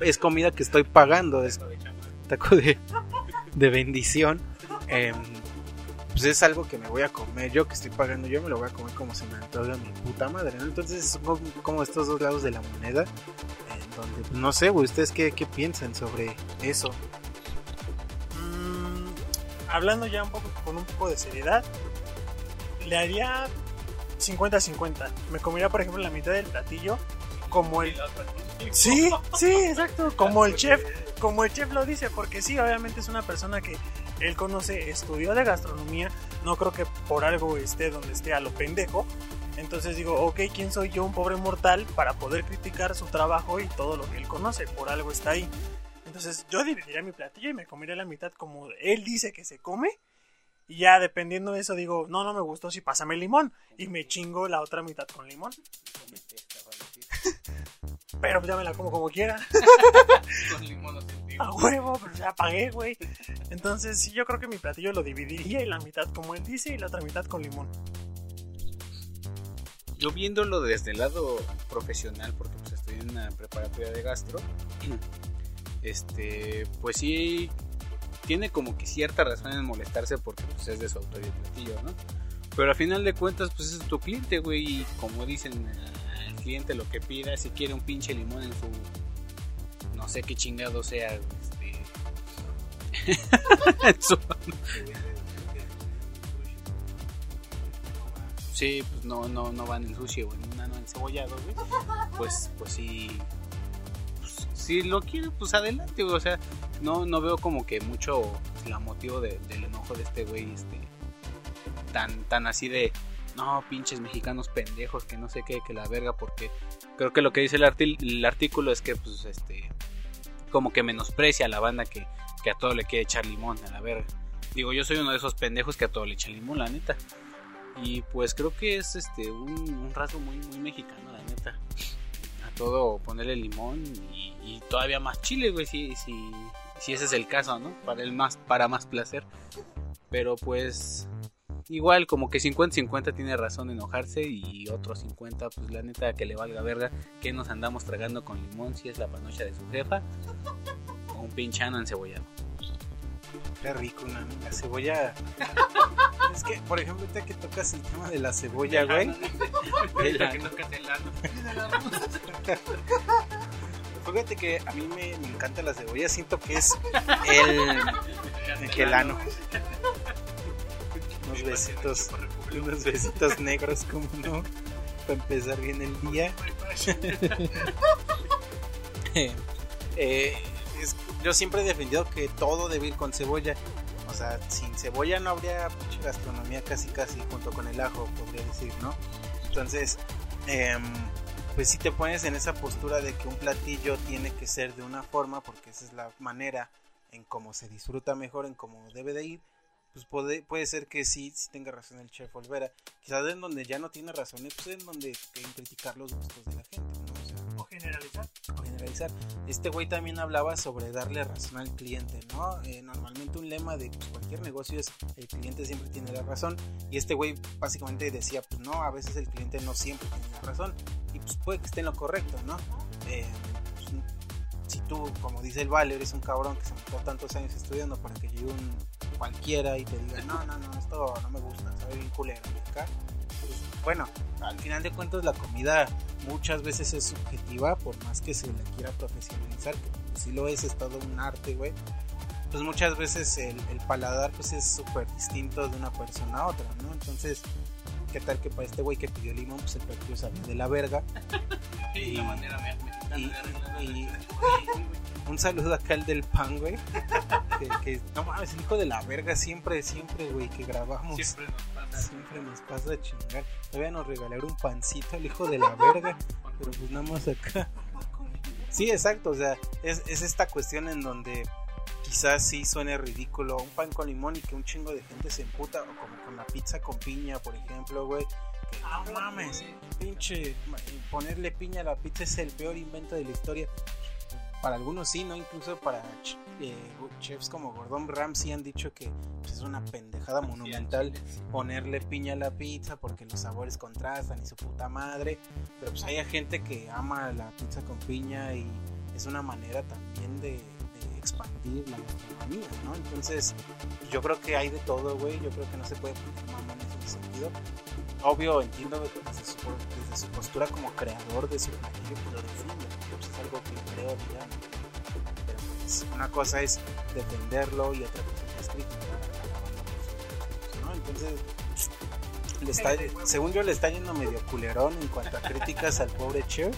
Es comida que estoy pagando, es taco de, de bendición. Em, pues es algo que me voy a comer yo que estoy pagando yo me lo voy a comer como se me antoja mi puta madre ¿no? entonces son como- estos dos lados de la moneda en donde pues, no sé güey, ustedes qué, qué piensan sobre eso Mm, hablando ya un poco con un poco de seriedad, le haría 50-50. Me comería, por ejemplo, la mitad del platillo como el... Sí, sí, exacto, como el chef, como el chef lo dice, porque sí, obviamente es una persona que él conoce, estudió de gastronomía, no creo que por algo esté donde esté a lo pendejo. Entonces digo, ok, ¿quién soy yo, un pobre mortal, para poder criticar su trabajo y todo lo que él conoce? Por algo está ahí. Entonces yo dividiría mi platillo y me comería la mitad como él dice que se come. Y ya dependiendo de eso digo, no, no me gustó, sí, pásame limón. Y me chingo la otra mitad con limón. Pero ya me la como como quiera. A huevo, pero ya pagué, güey. Entonces sí, yo creo que mi platillo lo dividiría y la mitad como él dice y la otra mitad con limón. Yo viéndolo desde el lado profesional, porque pues estoy en una preparatoria de gastro, este, pues sí tiene como que cierta razón en molestarse porque pues es de su autoría el platillo, ¿no? Pero al final de cuentas, pues es tu cliente, güey, y como dicen, cliente lo que pida, si quiere un pinche limón en su, no sé qué chingado sea, este, en su- Sí, pues no, no, no va en el sushi o en nano encebollado, güey. Pues, pues sí. pues, si lo quiere, pues adelante, güey. O sea, no, no veo como que mucho la motivo de- del enojo de este güey, este. Tan, tan así de. No, pinches mexicanos pendejos, que no sé qué, que la verga, porque creo que lo que dice el, artículo es que, pues, este. Como que menosprecia a la banda que, a todo le quiere echar limón, a la verga. Digo, yo soy uno de esos pendejos que a todo le echa limón, la neta. Y pues creo que es este un, un rasgo muy, muy mexicano, la neta. A todo ponerle limón y, y todavía más chile, güey, si, si, si ese es el caso, ¿no? Para el más, para más placer. Pero pues igual como que 50-50 tiene razón de enojarse y otros 50 pues la neta que le valga verga que nos andamos tragando con limón si es la panocha de su jefa o un pinchano encebollado. Qué rico, una la cebolla. Es que, por ejemplo, ahorita que tocas el tema de la cebolla, güey. el. Fíjate que a mí me, me encanta la cebolla, siento que es el, el ano. Unos besitos, unos besitos negros, como no, para empezar bien el día. Eh, es- yo siempre he defendido que todo debe ir con cebolla. O sea, sin cebolla no habría mucha gastronomía casi casi junto con el ajo, podría decir, ¿no? Entonces, em, pues si te pones en esa postura de que un platillo tiene que ser de una forma, porque esa es la manera en cómo se disfruta mejor, en cómo debe de ir, pues puede, puede ser que sí, sí tenga razón el chef Olvera. Quizás en donde ya no tiene razón, pues en donde en criticar los gustos de la gente, ¿no? O, sea, O generalizar. o generalizar. Este güey también hablaba sobre darle razón al cliente, ¿no? Eh, normalmente un lema de pues, cualquier negocio es el cliente siempre tiene la razón. Y este güey básicamente decía, pues no, a veces el cliente no siempre tiene la razón. Y pues puede que esté en lo correcto, ¿no? Eh, pues, si tú, como dice el Vale, eres un cabrón que se metió tantos años estudiando para que llegue un cualquiera y te diga, no, no, no, esto no me gusta, sabe bien culero. acá, pues, bueno, al final de cuentas la comida muchas veces es subjetiva, por más que se la quiera profesionalizar, que si lo es, es todo un arte, güey. Pues muchas veces el, el paladar pues es súper distinto de una persona a otra, ¿no? Entonces, ¿qué tal que para este güey que pidió limón, pues el platillo sabía de la verga? Y la manera me- mexicana Y, de un saludo acá al del pan, güey. Que, que- no mames, el hijo de la verga siempre, siempre, güey, que grabamos. Siempre nos pasa. Siempre nos pasa a chingar. Todavía nos regalaron un pancito al hijo de la verga. Pero pues nada más acá. Sí, exacto. O sea, es, es esta cuestión en donde quizás sí suene ridículo un pan con limón y que un chingo de gente se emputa. O como con la pizza con piña, por ejemplo, güey. Que no mames, pinche. Ponerle piña a la pizza es el peor invento de la historia. Para algunos sí, ¿no? Incluso para eh, chefs como Gordon Ramsay han dicho que pues, es una pendejada monumental ponerle piña a la pizza porque los sabores contrastan y su puta madre. Pero pues hay gente que ama la pizza con piña y es una manera también de expandir la gastronomía, ¿no? Entonces, yo creo que hay de todo, güey. Yo creo que no se puede poner en ese sentido. Obvio, entiendo desde su, desde su postura como creador de su platillo, lo defiende, pues, es algo que creo, digamos. Pero pues, una cosa es defenderlo y otra cosa es criticar a la banda por ¿no? Entonces, le está, según yo, le está yendo medio culerón en cuanto a críticas al pobre chef.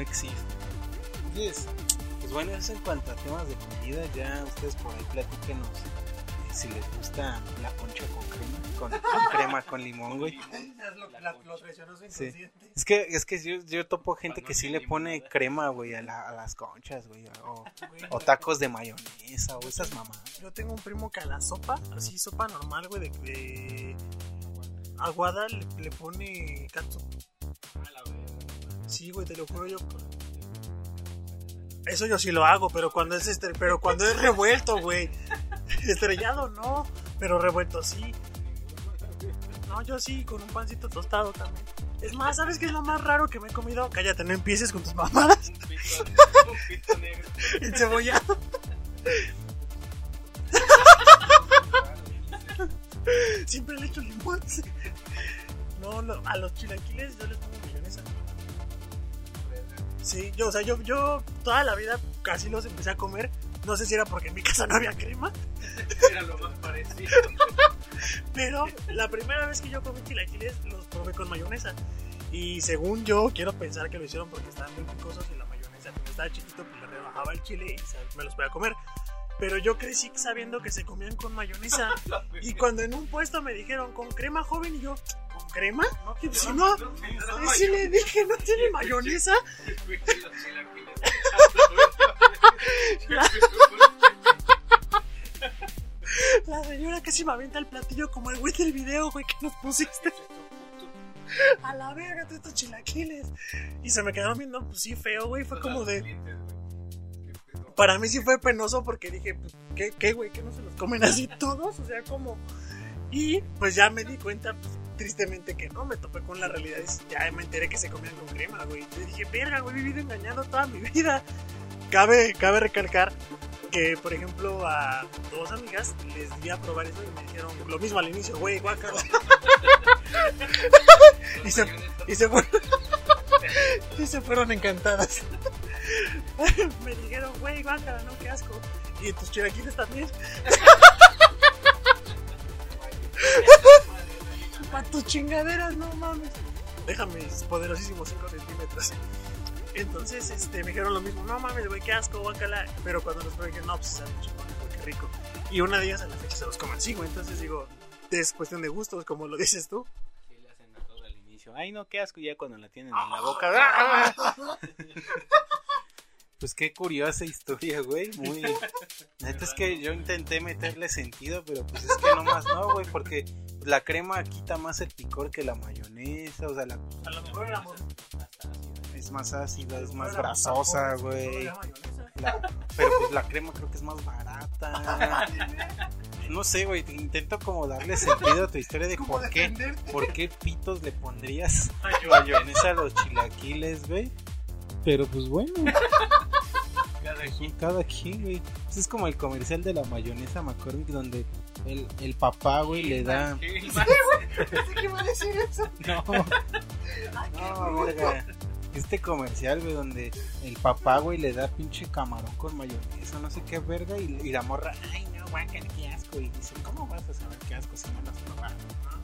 No existe. Entonces, pues bueno, eso en cuanto a temas de comida, ya ustedes por ahí platíquenos eh, si les gusta la concha con crema, con, con crema con limón, güey. Sí. Es que, es que yo, yo topo gente que sí le pone crema, güey, a, la- a las conchas, güey, o, o tacos de mayonesa, o esas mamadas. Yo tengo un primo que a la sopa, así sopa normal, güey, de, de aguada le, le pone catsup. Sí, güey, te lo juro yo. Eso yo sí lo hago, pero cuando es este, pero cuando es revuelto, güey. Estrellado no, pero revuelto sí. No, yo sí, con un pancito tostado también. Es más, ¿sabes qué es lo más raro que me he comido? Cállate, no empieces con tus mamadas. Un pito, un pito negro. Encebollado. Siempre le echo limón. No, no, a los chilaquiles yo les pongo. Sí, yo, o sea, yo, yo toda la vida casi los empecé a comer. No sé si era porque en mi casa no había crema, Era lo más parecido. pero la primera vez que yo comí chilaquiles los probé con mayonesa. Y según yo, quiero pensar que lo hicieron porque estaban muy picosos y la mayonesa, cuando estaba chiquito, pues le rebajaba el chile y me los podía comer. Pero yo crecí sabiendo que se comían con mayonesa. Y cuando en un puesto me dijeron con crema joven, y yo, ¿con crema? Si no, si le dije, ¿no tiene mayonesa? La señora casi me avienta el platillo como el güey del video, güey, que nos pusiste. A la verga, todos estos chilaquiles. Y se me quedaron viendo, pues sí, feo, güey. Fue como de. Para mí sí fue penoso porque dije, pues, ¿qué, qué, güey? ¿Que no se los comen así todos? O sea, como. Y pues ya me di cuenta, pues, tristemente que no, me topé con la realidad y ya me enteré que se comían con crema, güey. Y dije, verga, güey, he vivido engañado toda mi vida. Cabe, cabe recalcar que, por ejemplo, a dos amigas les di a probar eso y me dijeron lo mismo al inicio, güey, guácala. y, se, y, se fueron, y se fueron encantadas. me dijeron, güey, guácala, no, qué asco. Y tus chilaquiles también. Para tus chingaderas, no mames. Déjame mis poderosísimos 5 centímetros. Entonces, este, me dijeron lo mismo, no mames, güey, qué asco, guacala. Pero cuando los probé, dije, no, pues saben chingones, güey, qué rico. Y una de ellas a la fecha se los coman así, güey. Entonces digo, es cuestión de gustos, como lo dices tú. Sí, le hacen a todo al inicio. Ay, no, qué asco ya cuando la tienen en la boca. Pues qué curiosa historia, güey. Muy. Neta es que yo intenté meterle sentido, pero pues es que nomás no, güey, porque la crema quita más el picor que la mayonesa, o sea, la, A lo mejor éramos. es más ácida, es más grasosa, güey. Pero pues la crema creo que es más barata. No sé, güey, intento como darle sentido a tu historia de por qué, por qué pitos le pondrías mayonesa a los chilaquiles, güey. Pero pues bueno, Cada quien. cada quien, güey. Pues es como el comercial de la mayonesa McCormick donde el, el papá, güey, le da... ¿Qué iba a decir eso? No, no, verga. Este comercial, güey, donde el papá, güey, le da pinche camarón con mayonesa, no sé qué verga, y, y la morra, ay, no, guácala, qué asco. Y dice, ¿cómo vas a saber qué asco si no lo has probado?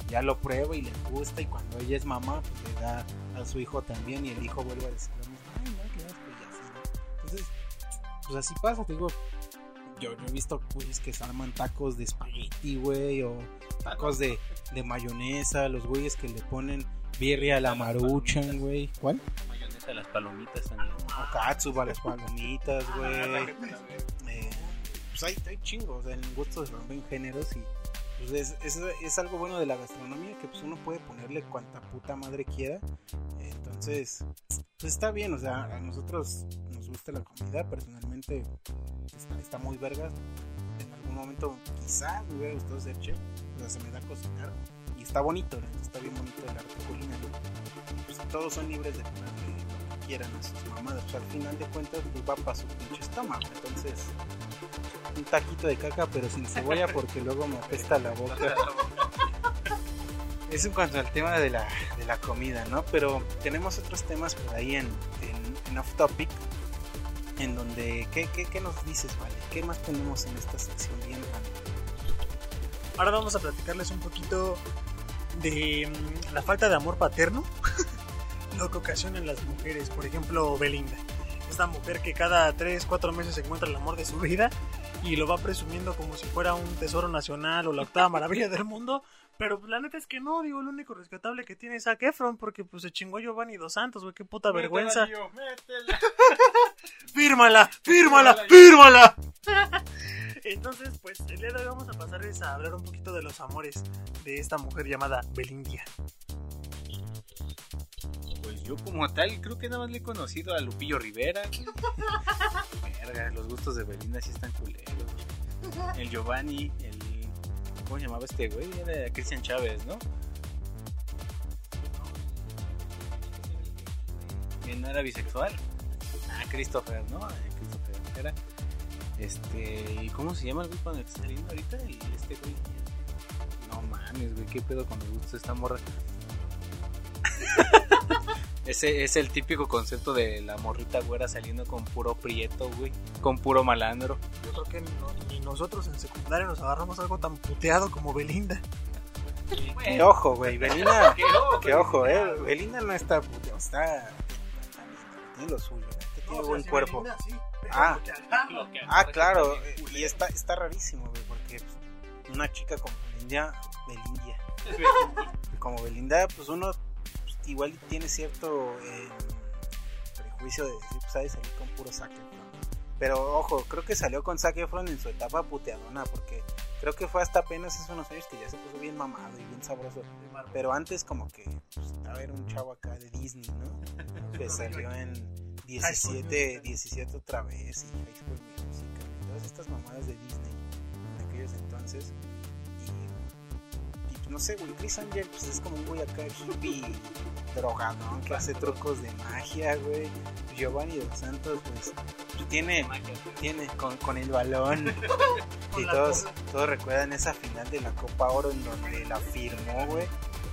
Ya lo prueba y le gusta, y cuando ella es mamá, pues le da a su hijo también, y el hijo vuelve a decir ay, no, qué asco, y así, ¿no? Entonces, pues así pasa, te digo. Yo, yo he visto güeyes que se arman tacos de espagueti, güey, o tacos de, de mayonesa, los güeyes que le ponen birria a la maruchan, güey. ¿Cuál? Mayonesa a las palomitas también. O katsuba a las palomitas, güey. Eh, pues hay, hay chingos, o sea, en gustos rompen géneros y pues es, es, es algo bueno de la gastronomía que pues uno puede ponerle cuanta puta madre quiera. Entonces, pues está bien, o sea, a nosotros nos gusta la comida, personalmente está, está muy verga. En algún momento quizá me hubiera gustado ser chef, o sea, se me da cocinar y está bonito, ¿no? está bien bonito el arte culinario. Pues todos son libres de ponerle lo que quieran a sus mamadas, pues al final de cuentas pues va para su pinche estómago, entonces un taquito de caca pero sin cebolla porque luego me apesta la boca. Eso en cuanto al tema de la, de la comida, ¿no? Pero tenemos otros temas por ahí en, en, en Off Topic, en donde, ¿qué, qué, qué nos dices, Vale? ¿Qué más tenemos en esta sección bien grande? Ahora vamos a platicarles un poquito de mm, la falta de amor paterno, lo que ocasionan las mujeres. Por ejemplo, Belinda. Esta mujer que cada 3, 4 meses encuentra el amor de su vida y lo va presumiendo como si fuera un tesoro nacional o la octava maravilla del mundo. Pero pues, la neta es que no, digo, el único rescatable que tiene es Zac Efron porque pues se chingó Giovanni Dos Santos, güey, qué puta vergüenza. fírmala, fírmala, fírmala. Entonces, pues el día de hoy vamos a pasarles a hablar un poquito de los amores de esta mujer llamada Belindia. Pues yo como tal creo que nada más le he conocido a Lupillo Rivera. Los gustos de Belinda sí están culeros. El Giovanni, el... ¿Cómo se llamaba este güey? Era Cristian Chávez, ¿no? ¿Quién no era bisexual? Ah, Christopher, ¿no? Eh, Christopher era. Este, ¿y cómo se llama el güey que está saliendo ahorita? El, este güey. No mames, güey, qué pedo con los gustos de esta morra. Ese es el típico concepto de la morrita güera saliendo con puro prieto, güey. Con puro malandro. Yo creo que no- ni nosotros en secundaria nos agarramos algo tan puteado como Belinda. Que ojo, güey, Belinda, Que ojo, eh, Belinda no está, puta, está, tiene lo suyo, ¿eh? tiene buen cuerpo. Ah. Ah, claro, y está, está rarísimo, güey, porque pues, una chica como Belinda, Belindia, como Belinda, pues uno igual tiene cierto eh, prejuicio de decir, pues sabe salir con puro Zac Efron. Pero ojo, creo que salió con Zac Efron en su etapa puteadona, porque creo que fue hasta apenas hace unos años que ya se puso bien mamado y bien sabroso. Pero antes como que, pues, a ver, un chavo acá de Disney, ¿no? Que salió en 17, 17 otra vez y School Musical y todas estas mamadas de Disney en aquellos entonces. No sé, güey, Chris Angel pues es como un güey acá hippie drogadón que hace trucos de magia, güey. Giovanni dos Santos pues, tiene, tiene con, con el balón. y todos, cola. todos recuerdan esa final de la Copa Oro en donde la firmó, güey.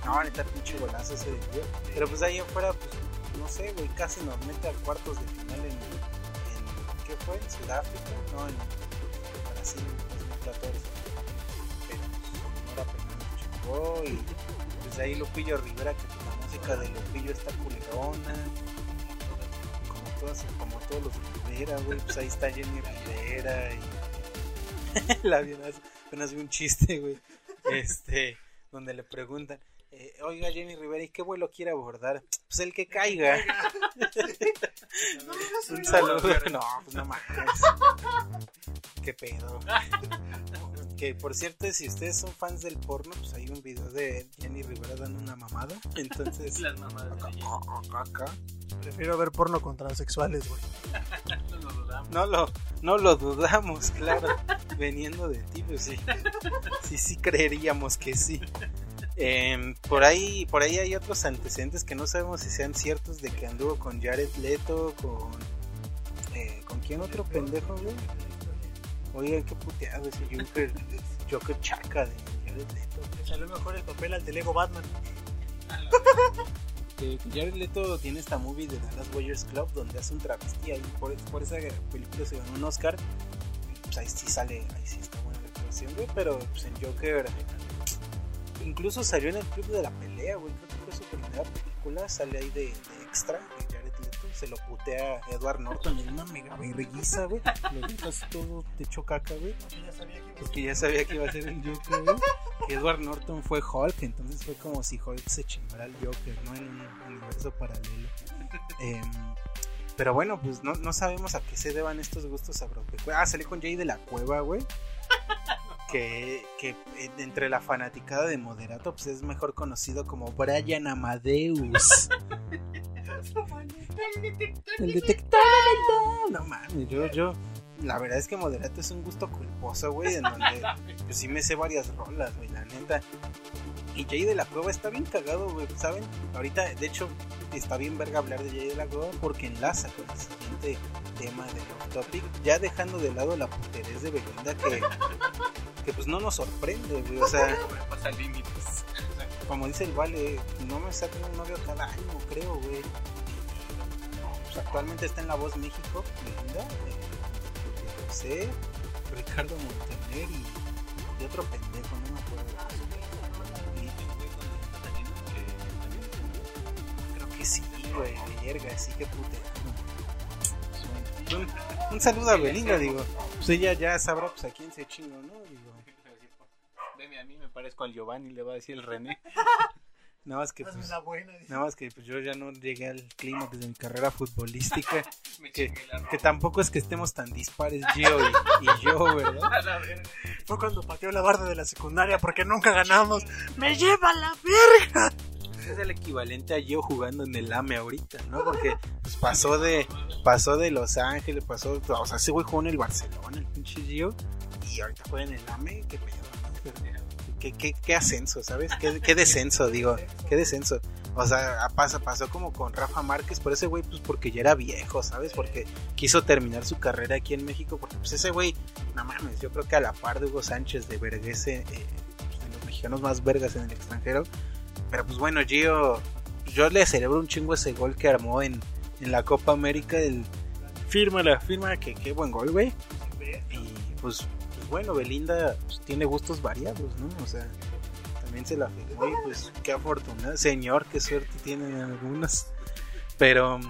No, neta, pinche golazo ese de tío. Pero pues ahí afuera, pues, no sé, güey, casi nos mete a cuartos de final en, en ¿qué fue? ¿En Sudáfrica? No, en Brasil, 2014. Y pues ahí Lupillo Rivera, que la música de Lupillo está culerona. Como todas, como todos los Rivera, güey. Pues ahí está Jenny Rivera y. la apenas vi un chiste, güey. Este, donde le preguntan, eh, oiga Jenny Rivera, ¿y qué vuelo quiere abordar? Pues el que caiga. un saludo. No, pues no mames. Qué pedo. Que por cierto, si ustedes son fans del porno, pues hay un video de Jenny Rivera dando una mamada. Entonces, Las mamadas de ella. acá. Prefiero ver porno con transexuales, güey. No lo dudamos. No lo, no lo dudamos, claro. Veniendo de ti, pues sí. Sí, sí creeríamos que sí. Em, por ahí, por ahí hay otros antecedentes que no sabemos si sean ciertos de que anduvo con Jared Leto, con eh, con quién otro pendejo, güey. Oigan, qué puteado ese Joker, Joker chaca de Jared Leto. Le salió mejor el papel al de Lego Batman. Que Jared Leto tiene esta movie de Dallas Warriors Club donde hace un travesti ahí por, por esa película se ganó un Oscar. Pues ahí sí sale, ahí sí está buena la actuación, güey, pero pues en Joker incluso salió en el club de la pelea, güey, creo que fue su primera película, sale ahí de, de extra, lo putea Edward Norton en una mega verguiza, güey, lo deja así todo hecho caca, güey. Porque ya sabía que iba a ser el Joker, güey. Que Edward Norton fue Hulk, entonces fue como si Hulk se chingara al Joker, ¿no? En un universo paralelo. Em, pero bueno, pues no, no sabemos a qué se deban estos gustos agropecuarios. Ah, salí con Jay de la Cueva, güey. Que, que entre la fanaticada de Moderato, pues es mejor conocido como Brian Amadeus. El detector mental. No mames, yo, yo. La verdad es que Moderato es un gusto culposo, güey, en donde pues sí me sé varias rolas, güey, la neta. Y Jay de la Cueva está bien cagado, güey, ¿saben? Ahorita, de hecho, está bien verga hablar de Jay de la Cueva porque enlaza con el siguiente tema de Off Topic, ya dejando de lado la puterez de Belinda que, que pues no nos sorprende, güey, o sea, Pasa límites. Como dice el Vale, no me saca un novio cada año, creo, güey. Pues actualmente está en La Voz México, Belinda, eh, José, Ricardo Montaner y, y otro pendejo, no me acuerdo. Y creo que sí, güey, verga, sí que puteado. Un, un saludo a Belinda, digo. Pues ella ya sabrá pues a quién se chingo, ¿no? Digo. A mí, me parezco al Giovanni, le va a decir el René. Nada más que pues, buena. nada más que pues yo ya no llegué al clímax de mi carrera futbolística. Que, que tampoco es que estemos tan dispares Gio y, y yo, ¿verdad? Fue cuando pateó la barda de la secundaria porque nunca ganamos. ¡Me lleva la verga! Es el equivalente a Gio jugando en el AME ahorita, ¿no? Porque pues, pasó de pasó de Los Ángeles, pasó, o sea, ese güey jugó en el Barcelona, el pinche Gio, y ahorita juega en el AME, qué pedo, ¿no? ¿Qué, qué, qué ascenso, ¿sabes? ¿Qué, qué descenso, digo, qué descenso. O sea, pasa, pasó como con Rafa Márquez, por ese güey, pues porque ya era viejo, ¿sabes? Porque quiso terminar su carrera aquí en México, porque pues ese güey, no mames, yo creo que a la par de Hugo Sánchez de Verguese, eh, pues, de los mexicanos más vergas en el extranjero. Pero pues bueno, Gio, yo le celebro un chingo ese gol que armó en, en la Copa América, el fírmala, firma, que qué buen gol, güey. Y pues bueno, Belinda pues, tiene gustos variados, ¿no? O sea, también se la firmó y pues qué afortunado, señor, qué suerte tienen algunos. Pero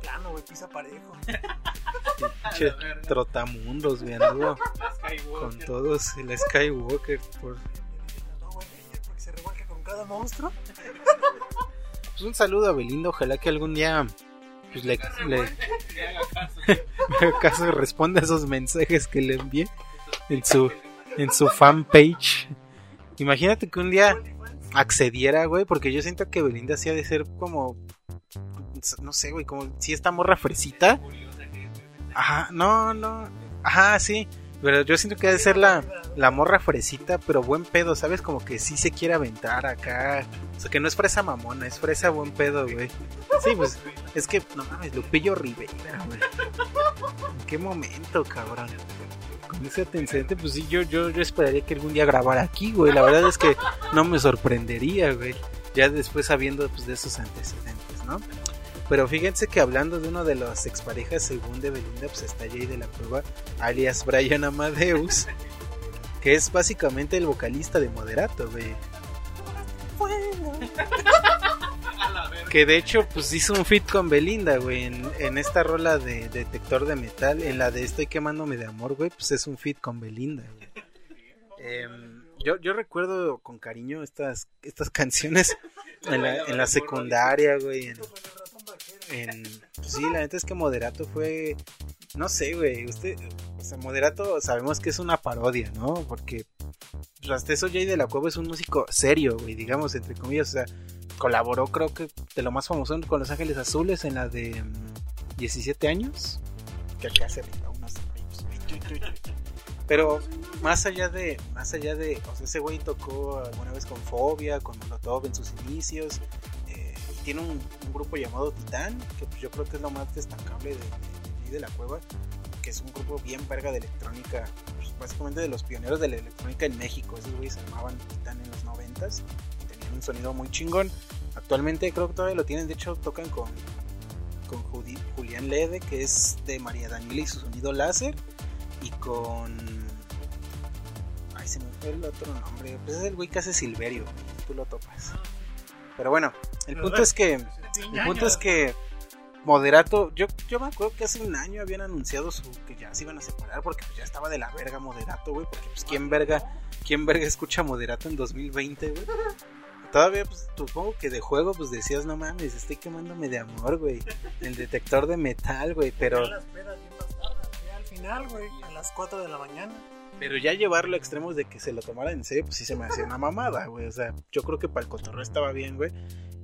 Plano, güey, pisa parejo. trotamundos, güey, anduvo Skywalker. con todos el Skywalker. Por... No, güey, porque se revuelca con cada monstruo. Pues un saludo a Belinda, ojalá que algún día pues le, le, Que haga caso. me haga caso y responda a esos mensajes que le envié en su, en su fanpage. Imagínate que un día accediera, güey, porque yo siento que Belinda sí ha de ser como, no sé, güey, como si esta morra fresita. Ajá, no, no, ajá, sí, pero yo siento que ha de ser la, la morra fresita, pero buen pedo, ¿sabes? Como que sí se quiere aventar acá. O sea, que no es fresa mamona, es fresa buen pedo, güey. Sí, pues es que, no mames, Lupillo Rivera, güey. ¿En qué momento, cabrón? Ese antecedente, pues sí, yo, yo, yo esperaría que algún día grabara aquí, güey. La verdad es que no me sorprendería, güey. Ya después sabiendo pues, de esos antecedentes, ¿no? Pero fíjense que hablando de uno de las exparejas según de Belinda, pues está Jay de la Cueva, alias Brian Amadeus, que es básicamente el vocalista de Moderato, güey. Verga. Que de hecho, pues hizo un fit con Belinda, güey. En, esta rola de detector de metal, en la de Estoy quemándome de amor, güey, pues es un fit con Belinda, güey. Em, yo, yo recuerdo con cariño estas, estas canciones en la, en la secundaria, güey. En- pues sí, la neta es que Moderato fue. No sé, güey. Usted. O sea, Moderato sabemos que es una parodia, ¿no? Porque. pues, hasta eso, Jay de la Cueva es un músico serio, güey, digamos, entre comillas. O sea, colaboró, creo que de lo más famoso con Los Ángeles Azules en la de mm, 17 años. Que arriba unos. Pero más allá de, más allá de, o sea, ese güey tocó alguna vez con Fobia, con Molotov en sus inicios. eh, tiene un, un grupo llamado Titán, que pues yo creo que es lo más destacable de, de, de- de la cueva, que es un grupo bien verga de electrónica, pues, básicamente de los pioneros de la electrónica en México. Esos güeyes se llamaban Titán en los noventas, tenían un sonido muy chingón. Actualmente creo que todavía lo tienen, de hecho tocan con, con Judi- Julián Lede, que es de María Daniela y su sonido láser, y con... Ay, se me fue el otro nombre, pues es el güey que hace Silverio, tú lo topas. Pero bueno, el punto es que... El punto es que Moderato, yo, yo me acuerdo que hace un año habían anunciado su, que ya se iban a separar porque pues ya estaba de la verga Moderato, güey, porque pues quién verga, quién verga escucha Moderato en 2020, güey. Todavía pues supongo que de juego pues decías, no mames, estoy quemándome de amor, güey. El detector de metal, güey, pero las pedas bien bastadas, ya al final, güey, a las 4 de la mañana. Pero ya llevarlo a extremos de que se lo tomara en serio, pues sí se me hacía una mamada, güey. O sea, yo creo que para el cotorreo estaba bien, güey.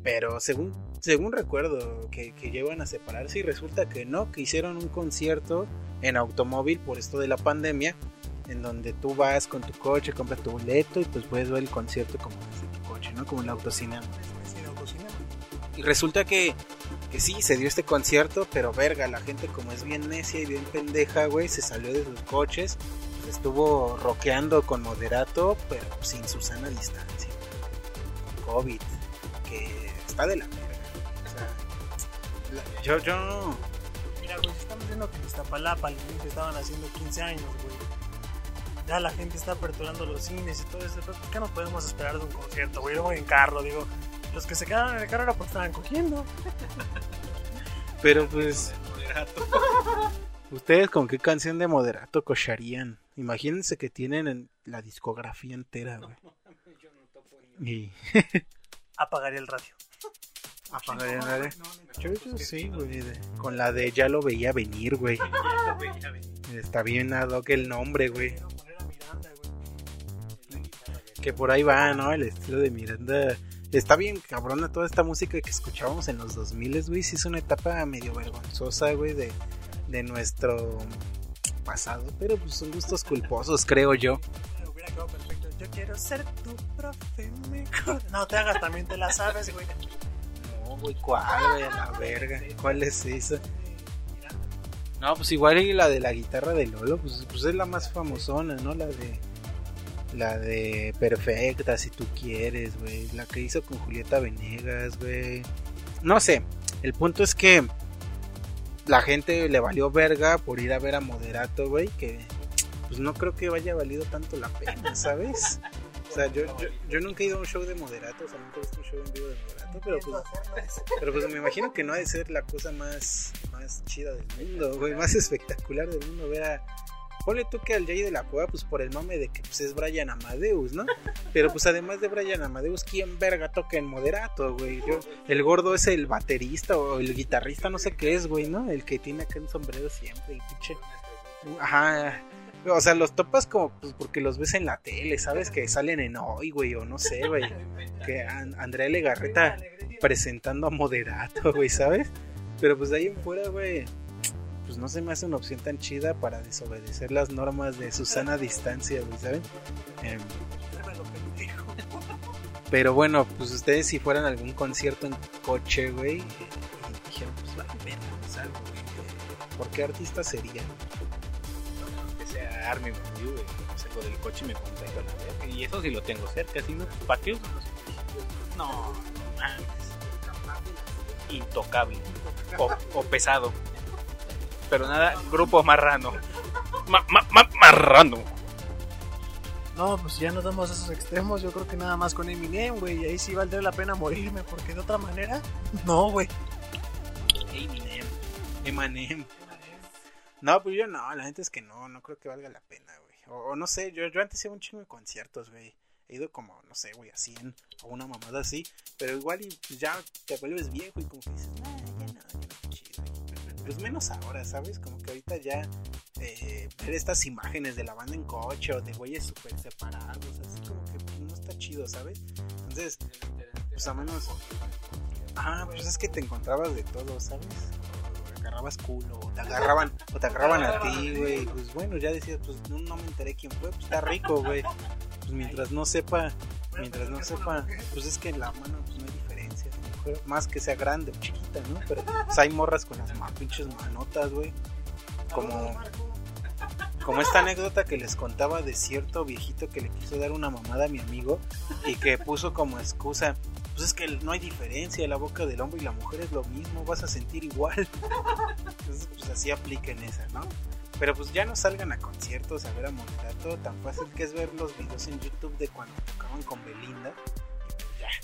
Pero según, según recuerdo que, que llevan a separarse y resulta que no, que hicieron un concierto en automóvil por esto de la pandemia, en donde tú vas con tu coche, compras tu boleto y pues puedes ver el concierto como desde tu coche, ¿no? Como en la autocinema. Y resulta que, que sí, se dio este concierto, pero verga, la gente como es bien necia y bien pendeja, güey, se salió de sus coches, estuvo rockeando con moderato, pero sin su sana distancia. COVID, que está de la verga. O sea, la- yo, yo, Mira, güey, estamos viendo que en Iztapalapa al inicio estaban haciendo 15 años, güey. Ya la gente está aperturando los cines y todo eso. ¿Por qué no podemos esperar de un concierto, güey? Yo voy en carro, digo. Los que se quedaron en el carro era porque estaban cogiendo. pero pues, ¿ustedes con qué canción de moderato cocharían? Imagínense que tienen en la discografía entera, güey. Y... Apagaría el radio. Apagaría la de- Yo, yo sí, güey. de- Con la de ya lo veía venir, güey. Está bien ad hoc el nombre, güey. Que por ahí va, ¿no? El estilo de Miranda. Está bien cabrona toda esta música que escuchábamos en los 2000, güey. Sí es una etapa medio vergonzosa, güey, de, de nuestro pasado. Pero pues son gustos culposos, creo yo. Me hubiera quedado perfecto. Yo quiero ser tu profe mejor. No te hagas, también te la sabes, güey. No, güey, ¿cuál, güey? La verga. ¿Cuál es esa? No, pues igual y la de la guitarra de Lolo, pues, pues es la más famosona, ¿no? La de. La de Perfecta, si tú quieres, güey. La que hizo con Julieta Venegas, güey. No sé. El punto es que. La gente le valió verga por ir a ver a Moderato, güey. Que. Pues no creo que vaya valido tanto la pena, ¿sabes? O sea, yo, yo, yo nunca he ido a un show de Moderato, o sea, nunca he visto un show en vivo de Moderato, pero pues. Pero pues me imagino que no ha de ser la cosa más, más chida del mundo, güey, más espectacular del mundo ver a... Ponle tú que al Jay de la Cueva, pues por el mame de que pues, es Brian Amadeus, ¿no? Pero pues además de Brian Amadeus, ¿quién verga toca en moderato, güey? Yo, el gordo es el baterista o el guitarrista, no sé qué es, güey, ¿no? El que tiene acá un sombrero siempre y pinche... Ajá. O sea, los topas como pues, porque los ves en la tele, ¿sabes? Que salen en hoy, güey, o no sé, güey. Que An- Andrea Legarreta presentando a Moderato, güey, ¿sabes? Pero pues de ahí en fuera, güey, pues no se me hace una opción tan chida para desobedecer las normas de Susana distancia, güey, ¿saben? Em, pero bueno, pues ustedes si fueran a algún concierto en coche, güey, y dijeron, pues vale, verga, pues algo, güey. ¿Por qué artista sería? que sea Army Buren, güey. Salgo del coche y me contacto a la verga. Y eso sí lo tengo cerca, si no, ¿para qué? No, no mames. Intocable. O, o pesado. Pero nada, grupo marrano. Ma- ma- ma- marrano. No, pues ya nos damos a esos extremos. Yo creo que nada más con Eminem, güey. Y ahí sí valdría la pena morirme, porque de otra manera, no, güey. Eminem. Emanem. No, pues yo no, la gente es que no, no creo que valga la pena, güey. O, o no sé, yo, yo antes iba un chingo de conciertos, güey. He ido como, no sé, güey, a 100 o una mamada así. Pero igual y pues ya te vuelves viejo y como que dices, nah, ya no, ya no. Pues menos ahora, ¿sabes? Como que ahorita ya eh, ver estas imágenes de la banda en coche o de güeyes súper separados, así como que no está chido, ¿sabes? Entonces, pues a menos... Ah, pues es que te encontrabas de todo, ¿sabes? Agarrabas culo, o te agarraban, o te agarraban a ti, güey. Pues bueno, ya decías, pues no, no me enteré quién fue, pues está rico, güey. Pues mientras no sepa, mientras no sepa, pues es que la mano pues creo, más que sea grande o chiquita, ¿no? Pero pues hay morras con las más pinches manotas, güey. Como, como esta anécdota que les contaba de cierto viejito que le quiso dar una mamada a mi amigo y que puso como excusa, pues es que no hay diferencia, la boca del hombre y la mujer es lo mismo, vas a sentir igual. Entonces, pues así apliquen esa, ¿no? Pero pues ya no salgan a conciertos a ver a Moderato, tan fácil que es ver los videos en YouTube de cuando tocaban con Belinda.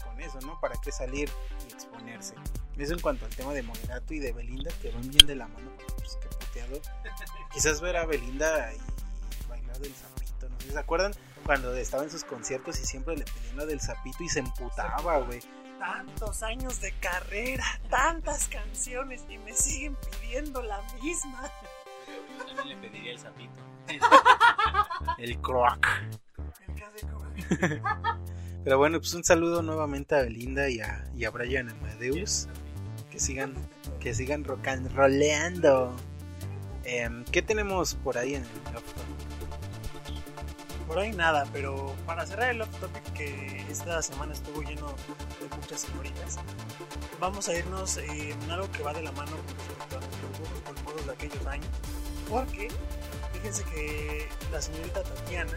Con eso, ¿no? ¿Para qué salir y exponerse? Eso en cuanto al tema de Moderato y de Belinda, que van bien de la mano, pues qué puteado. Quizás ver a Belinda y bailar del zapito, ¿no? ¿Se acuerdan cuando estaba en sus conciertos y siempre le pedían lo del zapito y se emputaba, güey? Tantos años de carrera, tantas canciones y me siguen pidiendo la misma. Yo también le pediría el sapito. El croak. El que como- Pero bueno, pues un saludo nuevamente a Belinda y a, y a Brian Amadeus. Que sigan, que sigan rock and roleando. Em, ¿Qué tenemos por ahí en el Love Talk? Por ahí nada, pero para cerrar el off topic que esta semana estuvo lleno de muchas señoritas, vamos a irnos eh, en algo que va de la mano con gustos colmodos de aquellos años. Porque fíjense que la señorita Tatiana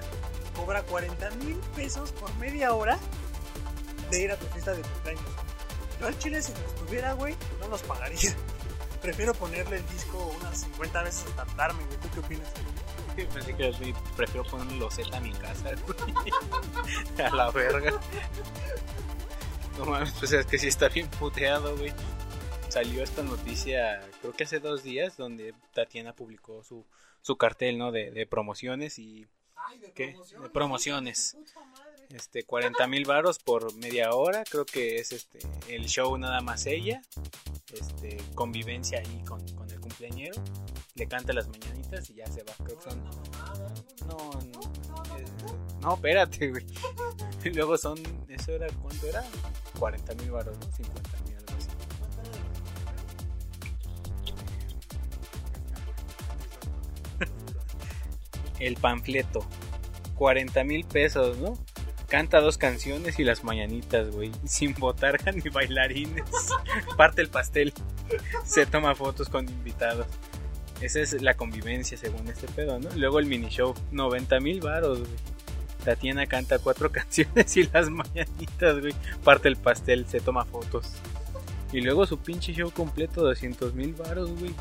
cobra 40 mil pesos por media hora de ir a tu fiesta de cumpleaños. Yo al chile si nos tuviera, güey, no los pagaría. Prefiero ponerle el disco unas 50 veces hasta tardarme, güey. ¿Tú qué opinas? Pensé que prefiero poner loseta a mi casa. güey. a la verga. No mames, pues es que sí está bien puteado, güey. Salió esta noticia, creo que hace dos días, donde Tatiana publicó su, su cartel, ¿no? De promociones y... ¿Qué? De promociones. Este, 40 mil varos por media hora, creo que es este el show nada más ella. Este, convivencia ahí con, con el cumpleañero. Le canta las mañanitas y ya se va. Creo que son... No, no. eh, no, espérate, güey. Y luego son... ¿Eso era cuánto era? 40 mil varos, ¿no? 50 mil, algo así. El panfleto. 40 mil pesos, ¿no? Canta dos canciones y las mañanitas, güey. Sin botarga ni bailarines. Parte el pastel. Se toma fotos con invitados. Esa es la convivencia según este pedo, ¿no? Luego el mini show. 90 mil varos, güey. Tatiana canta cuatro canciones y las mañanitas, güey. Parte el pastel, se toma fotos. Y luego su pinche show completo, 200 mil varos, güey.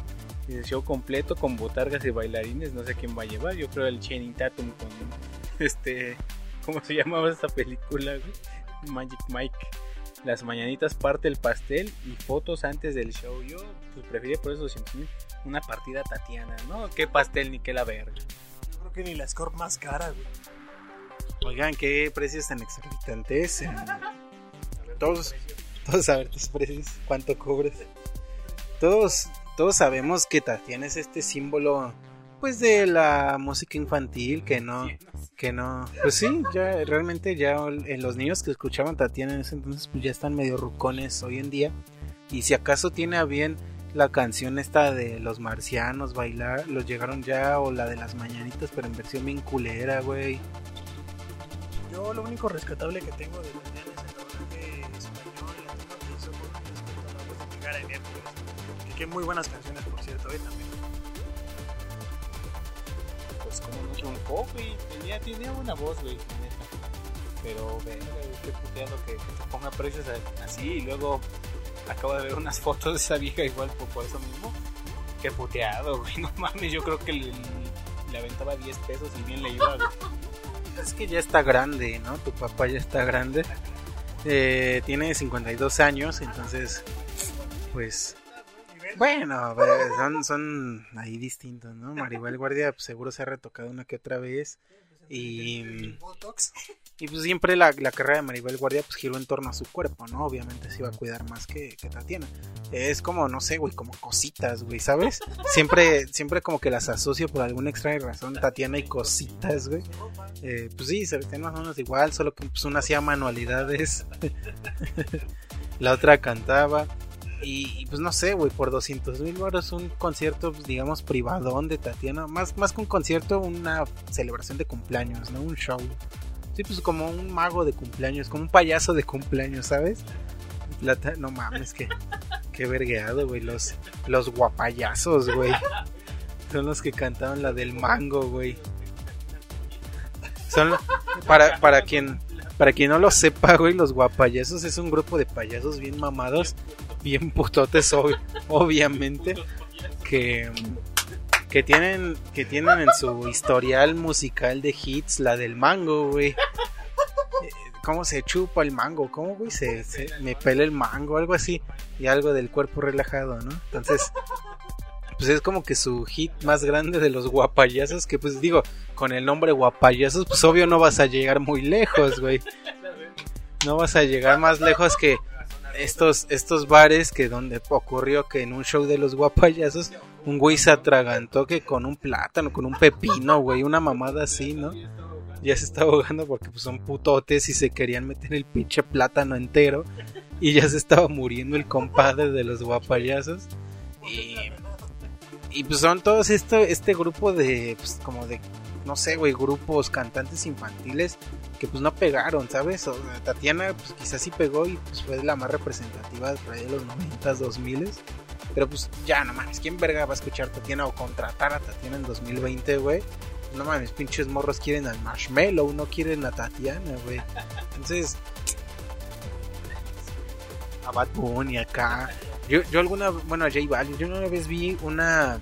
El show completo con botargas y bailarines, no sé quién va a llevar. Yo creo el Channing Tatum con este. ¿Cómo se llamaba esta película, güey? Magic Mike. Las mañanitas parte el pastel y fotos antes del show. Yo pues prefería por eso 200 mil. Una partida Tatiana, ¿no? Qué pastel ni qué la verga. Yo creo que ni la score más cara, güey. Oigan, qué precios tan exorbitantes. eh. Todos, todos saber tus precios, cuánto cobras. Todos, todos sabemos que Tatiana es este símbolo, pues, de la música infantil, que no, que no, pues sí, ya realmente ya eh, los niños que escuchaban Tatiana en ese entonces, pues ya están medio rucones hoy en día. Y si acaso tiene a bien la canción esta de los marcianos bailar, los llegaron ya, o la de las mañanitas, pero en versión bien culera, güey. Yo lo único rescatable que tengo de Tatiana es el doblaje español que hizo a la voz de en. Que muy buenas canciones, por cierto. Pues como no triunfó, güey. Tenía, tenía buena voz, güey, neta. Pero, verga, güey, qué puteado que, que te ponga precios así y luego acabo de ver unas fotos de esa vieja igual por, por eso mismo. Qué puteado, güey. No mames, yo creo que le, le aventaba 10 pesos y bien le iba, güey. es que ya está grande, ¿no? Tu papá ya está grande. Eh, tiene 52 años, entonces, pues, bueno, son, son ahí distintos, ¿no? Maribel Guardia pues, seguro se ha retocado una que otra vez. Y, y pues siempre la, la, carrera de Maribel Guardia pues giró en torno a su cuerpo, ¿no? Obviamente se iba a cuidar más que, que Tatiana. Es como, no sé, güey, como cositas, güey, ¿sabes? Siempre, siempre como que las asocio por alguna extraña razón, Tatiana y cositas, güey. Eh, pues sí, se ven más o menos igual, solo que pues una hacía manualidades, la otra cantaba. Y, pues no sé, güey, por 200 mil es un concierto, pues, digamos, privadón de Tatiana. Más, más que un concierto, una celebración de cumpleaños, ¿no? Un show. Sí, pues como un mago de cumpleaños, como un payaso de cumpleaños, ¿sabes? no mames, que, qué vergueado, güey. Los, los guapayazos, güey. Son los que cantaban la del mango, güey. Son para, para quien para quien no lo sepa, güey, los guapayazos es un grupo de payasos bien mamados bien putotes, obviamente, que, que, tienen, que tienen en su historial musical de hits la del mango, güey. ¿Cómo se chupa el mango? ¿Cómo, güey? Se, me pela el mango, algo así. Y algo del cuerpo relajado, ¿no? Entonces, pues es como que su hit más grande de los guapayazos, que pues digo, con el nombre guapayazos, pues obvio no vas a llegar muy lejos, güey. No vas a llegar más lejos que estos, estos bares que donde ocurrió que en un show de los guapayazos un güey se atragantó que con un plátano, con un pepino, güey, una mamada así, ¿no? Ya se está ahogando porque pues son putotes y se querían meter el pinche plátano entero y ya se estaba muriendo el compadre de los guapayazos y y pues son todos esto este grupo de pues como de no sé, güey, grupos cantantes infantiles que pues no pegaron, ¿sabes? Tatiana pues quizás sí pegó y pues fue la más representativa de los 90s, 2000 pero pues ya no mames, ¿quién verga va a escuchar Tatiana o contratar a Tatiana en 2020, güey? No mames, pinches morros quieren al Marshmallow, no quieren a Tatiana, güey. Entonces, a Bad Bunny acá. Yo, yo alguna, bueno, a J Balvin, yo una vez vi una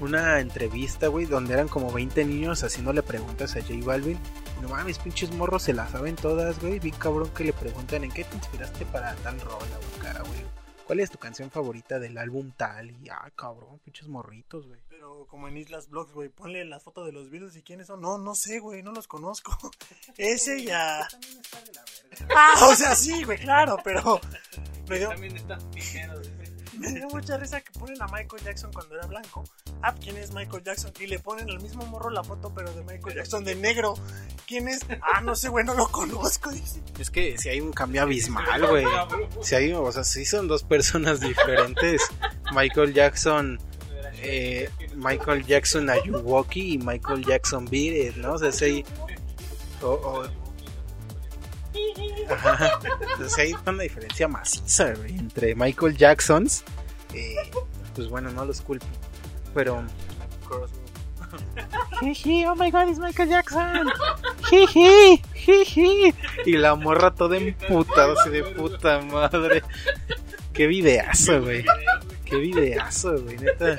una entrevista, güey, donde eran como 20 niños haciéndole preguntas a J Balvin. No mames, pinches morros se las saben todas, güey. Vi cabrón que le preguntan en qué te inspiraste para tal rola, güey. ¿Cuál es tu canción favorita del álbum tal? Y ah, cabrón, pinches morritos, güey. Pero como en Islas Blogs, güey, ponle las fotos de los videos y quiénes son. No, no sé, güey, no los conozco. Ese ya. Ah, o sea, sí, güey, claro, pero. pero También pijeros, me dio mucha risa que ponen a Michael Jackson cuando era blanco. Ah, ¿quién es Michael Jackson? Y le ponen al mismo morro la foto, pero de Michael Jackson de negro. ¿Quién es? Ah, no sé, güey, no lo conozco. Es que si hay un cambio abismal, güey. Si hay, o sea, si son dos personas diferentes. Michael Jackson. Eh, Michael Jackson Ayuwoki y Michael Jackson Beat ¿no? O sea, entonces hay una diferencia maciza entre Michael Jacksons. Eh, pues bueno, no los culpo. Pero. oh my god, es Michael Jackson. y la morra toda emputada, así de puta madre. Qué videazo, güey. Qué videazo, güey, neta.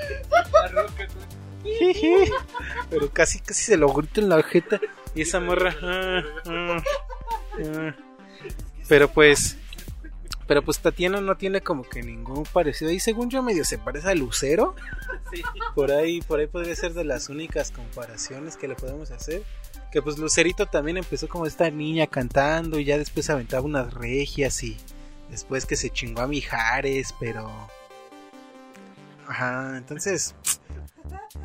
Pero casi, casi se lo grito en la ojeta. Y esa morra. Ah, ah. Pero pues. Pero pues Tatiana no tiene como que ningún parecido. Y según yo medio se parece a Lucero. Por ahí, por ahí podría ser de las únicas comparaciones que le podemos hacer. Que pues Lucerito también empezó como esta niña cantando y ya después aventaba unas regias y después que se chingó a Mijares, pero... Ajá, entonces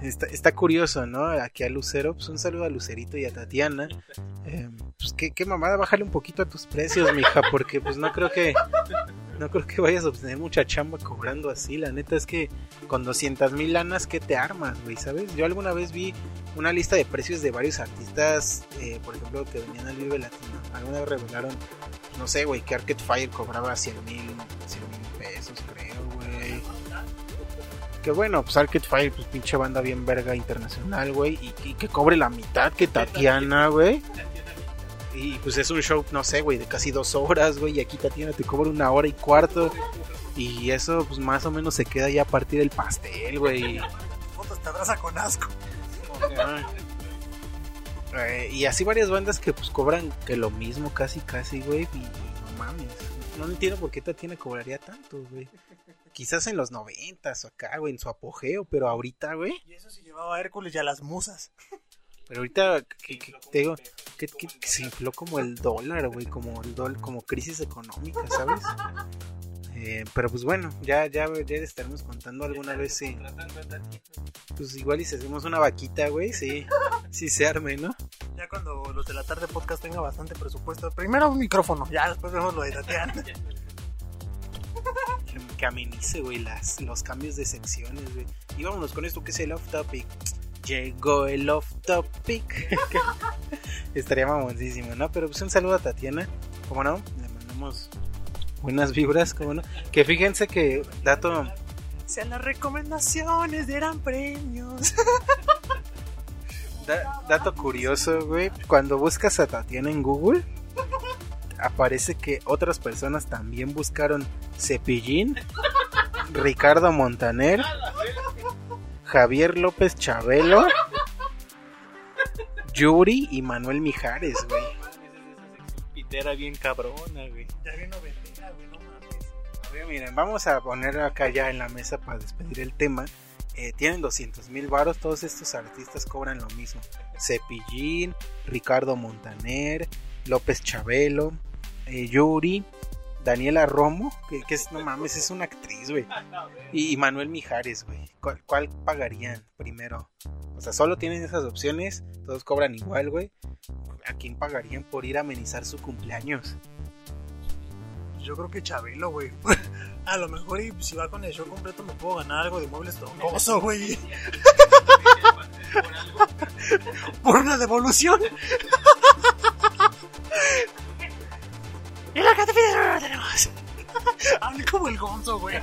Está, curioso, ¿no? Aquí a Lucero, pues un saludo a Lucerito y a Tatiana. Eh, pues qué, mamada, bájale un poquito a tus precios, mija, porque pues no creo que no creo que vayas a obtener mucha chamba cobrando así. La neta es que con 200 mil lanas, ¿qué te armas, güey? ¿Sabes? Yo alguna vez vi una lista de precios de varios artistas, eh, por ejemplo, que venían al Vive Latino. Alguna vez revelaron, no sé, güey, que Arcade Fire cobraba 100 mil, 100 mil pesos, creo. Que bueno, pues Arcade Fire, pues pinche banda bien verga internacional, güey. Y, que cobre la mitad que Tatiana, güey. Y pues es un show, no sé, güey, de casi dos horas, güey. Y aquí Tatiana te cobra una hora y cuarto. Y eso, pues más o menos se queda ya a partir del pastel, güey. Fotos te abraza con asco. Eh, y así varias bandas que pues cobran que lo mismo casi casi, güey, y, y no mames. No entiendo por qué Tatiana cobraría tanto, güey. Quizás en los noventas o acá, güey, en su apogeo, pero ahorita, güey. Y eso se llevaba a Hércules y a las musas. Pero ahorita que, que- te digo que, que- que se infló como el dólar, güey, como el dólar, como crisis económica, ¿sabes? Eh, pero pues bueno, ya, ya, ya estaremos contando alguna vez si, pues igual y si hacemos una vaquita, güey, sí, sí se arme, ¿no? Ya cuando los de la tarde podcast tenga bastante presupuesto. Primero un micrófono, ya después vemos lo de Tatiana. Que, que amenice, güey, las, los cambios de secciones, güey. Y vámonos con esto que es el off topic. Llegó el off topic. Estaría mamoncísimo, ¿no? Pero pues un saludo a Tatiana, ¿cómo no? Le mandamos buenas vibras, ¿cómo no? Que fíjense que, dato, Sean las recomendaciones dieran premios. da- dato curioso, güey, cuando buscas a Tatiana en Google, aparece que otras personas también buscaron Cepillín, Ricardo Montaner, Javier López Chabelo, Yuri y Manuel Mijares, güey. Pitera bien cabrona, güey. Ya bien noventera, güey, no mames. Miren, vamos a poner acá ya en la mesa para despedir el tema. Eh, tienen 200 mil varos, todos estos artistas cobran lo mismo. Cepillín, Ricardo Montaner, López Chabelo, eh, Yuri, Daniela Romo, que, es, no mames, es una actriz, güey. Y, y Manuel Mijares, güey. ¿Cuál, cuál pagarían primero? O sea, solo tienen esas opciones, todos cobran igual, güey. ¿A quién pagarían por ir a amenizar su cumpleaños? Yo creo que Chabelo, güey. A lo mejor y si va con el show completo me puedo ganar algo de muebles troncoso, güey. Por una devolución. Y la catafixia no la tenemos. Hablé como el gonzo, güey.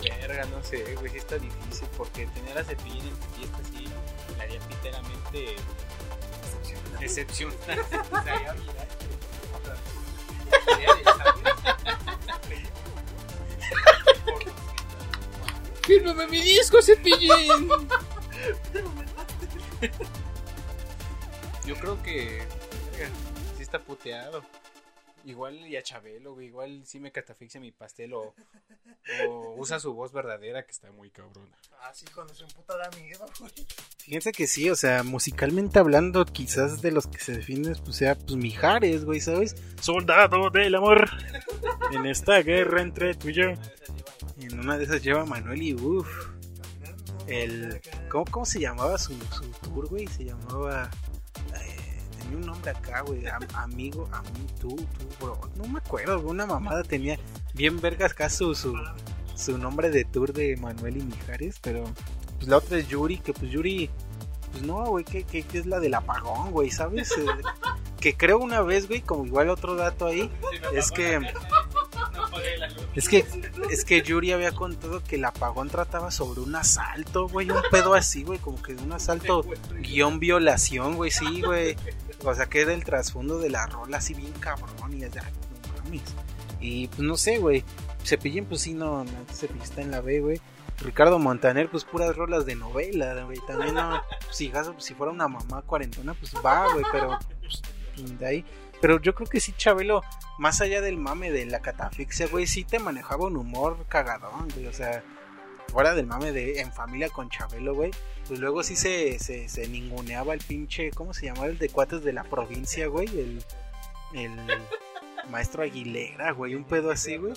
Verga, no sé, güey, sí está difícil porque tener a Cepillín en tu fiesta sí le haría piteramente mira, ¡Fírmame mi disco, Cepillín! Yo creo que verga, sí está puteado. Igual y a Chabelo, güey, igual sí me catafixia mi pastel o, o usa su voz verdadera que está muy cabrona. Así cuando se emputa da miedo, güey. Fíjense que sí, o sea, musicalmente hablando, quizás de los que se definen, pues sea, pues Mijares, güey, ¿sabes? Soldado del amor, en esta guerra entre tú y yo. En una de esas lleva Manuel y uff, el... ¿cómo, ¿Cómo se llamaba su, su tour, güey? Se llamaba... tenía un nombre acá, güey, am- amigo, a mí, tú, tú, bro. No me acuerdo, una mamada tenía bien vergas acá su, su, su nombre de tour de Manuel y Mijares, pero pues la otra es Yuri, que pues Yuri, pues no, güey, que, que, que es la del apagón, güey, ¿sabes? Eh, que creo una vez, güey, como igual otro dato ahí, es que... Es que, es que Yuri había contado que el apagón trataba sobre un asalto, güey, un pedo así, güey, como que un asalto guion violación, güey, sí, güey. O sea, que era el trasfondo de la rola así bien cabrón y ya, no mames. Y pues no sé, güey. Cepillín, pues sí, no, no Cepillín está en la B, güey. Ricardo Montaner, pues puras rolas de novela, güey. También no, si, caso, si fuera una mamá cuarentona, pues va, güey, pero pues, de ahí. Pero yo creo que sí, Chabelo, más allá del mame de la catafixia, güey, sí te manejaba un humor cagadón, güey. O sea, fuera del mame de en familia con Chabelo, güey. Pues luego sí se, se, se ninguneaba el pinche, ¿cómo se llamaba? El de cuates de la provincia, güey. El, el maestro Aguilera, güey. Un pedo así, güey.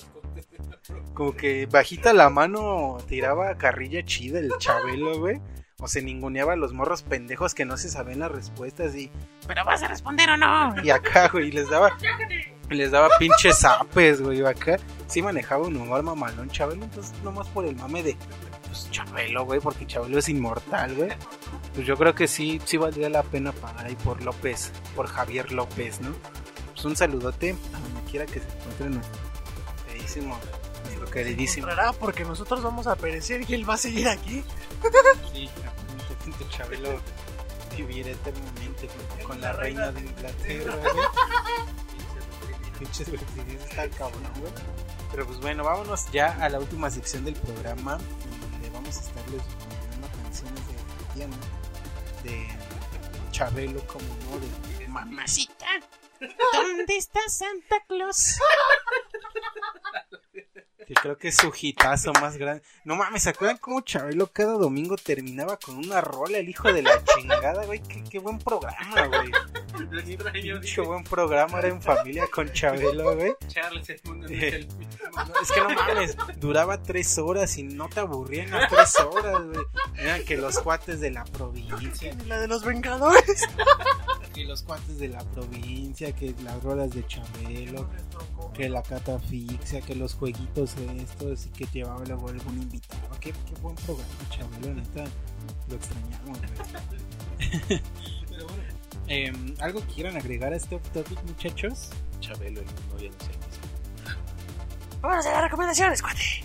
Como que bajita la mano tiraba carrilla chida el Chabelo, güey. O se ninguneaba a los morros pendejos que no se sabían las respuestas y... ¿Pero vas a responder o no? Y acá, güey, les daba... Les daba pinches zapes, güey, acá. Sí manejaba un humor mamalón Chabelo, entonces nomás por el mame de... Pues Chabelo, güey, porque Chabelo es inmortal, güey. Pues yo creo que sí, sí valdría la pena pagar ahí por López, por Javier López, ¿no? Pues un saludote a donde quiera que se encuentre nuestro queridísimo, nuestro queridísimo. Porque nosotros vamos a perecer y él va a seguir aquí. Sí, aparentemente Chabelo vivir eternamente con, con la reina de Inglaterra, güey. Pinches vertidos está cabrón, güey. Pero pues bueno, vámonos ya a la última sección del programa, en donde vamos a estarles poniendo canciones de Tatiana. de Chabelo como no de Mamacita, ¿dónde está Santa Claus? que creo que es su hitazo más grande. No mames, ¿se acuerdan cómo Chabelo cada domingo terminaba con una rola el hijo de la chingada, güey? Qué, qué buen programa, güey. Extraño. Qué buen programa era en familia con Chabelo, güey. Charles, el mundo no Eh, es el es que no mames, duraba tres horas y no te aburrían las tres horas, güey. Eran que los cuates de la provincia, la de los Vengadores. Que los cuates de la provincia, que las rolas de Chabelo, que la catafixia, que los jueguitos estos y que llevaba luego algún invitado. Qué, qué buen programa, Chabelo, neta. Lo extrañamos. Pero bueno, em, ¿algo que quieran agregar a este off topic, muchachos? Chabelo, el mundo ya no sé. Vamos a las recomendaciones, cuate.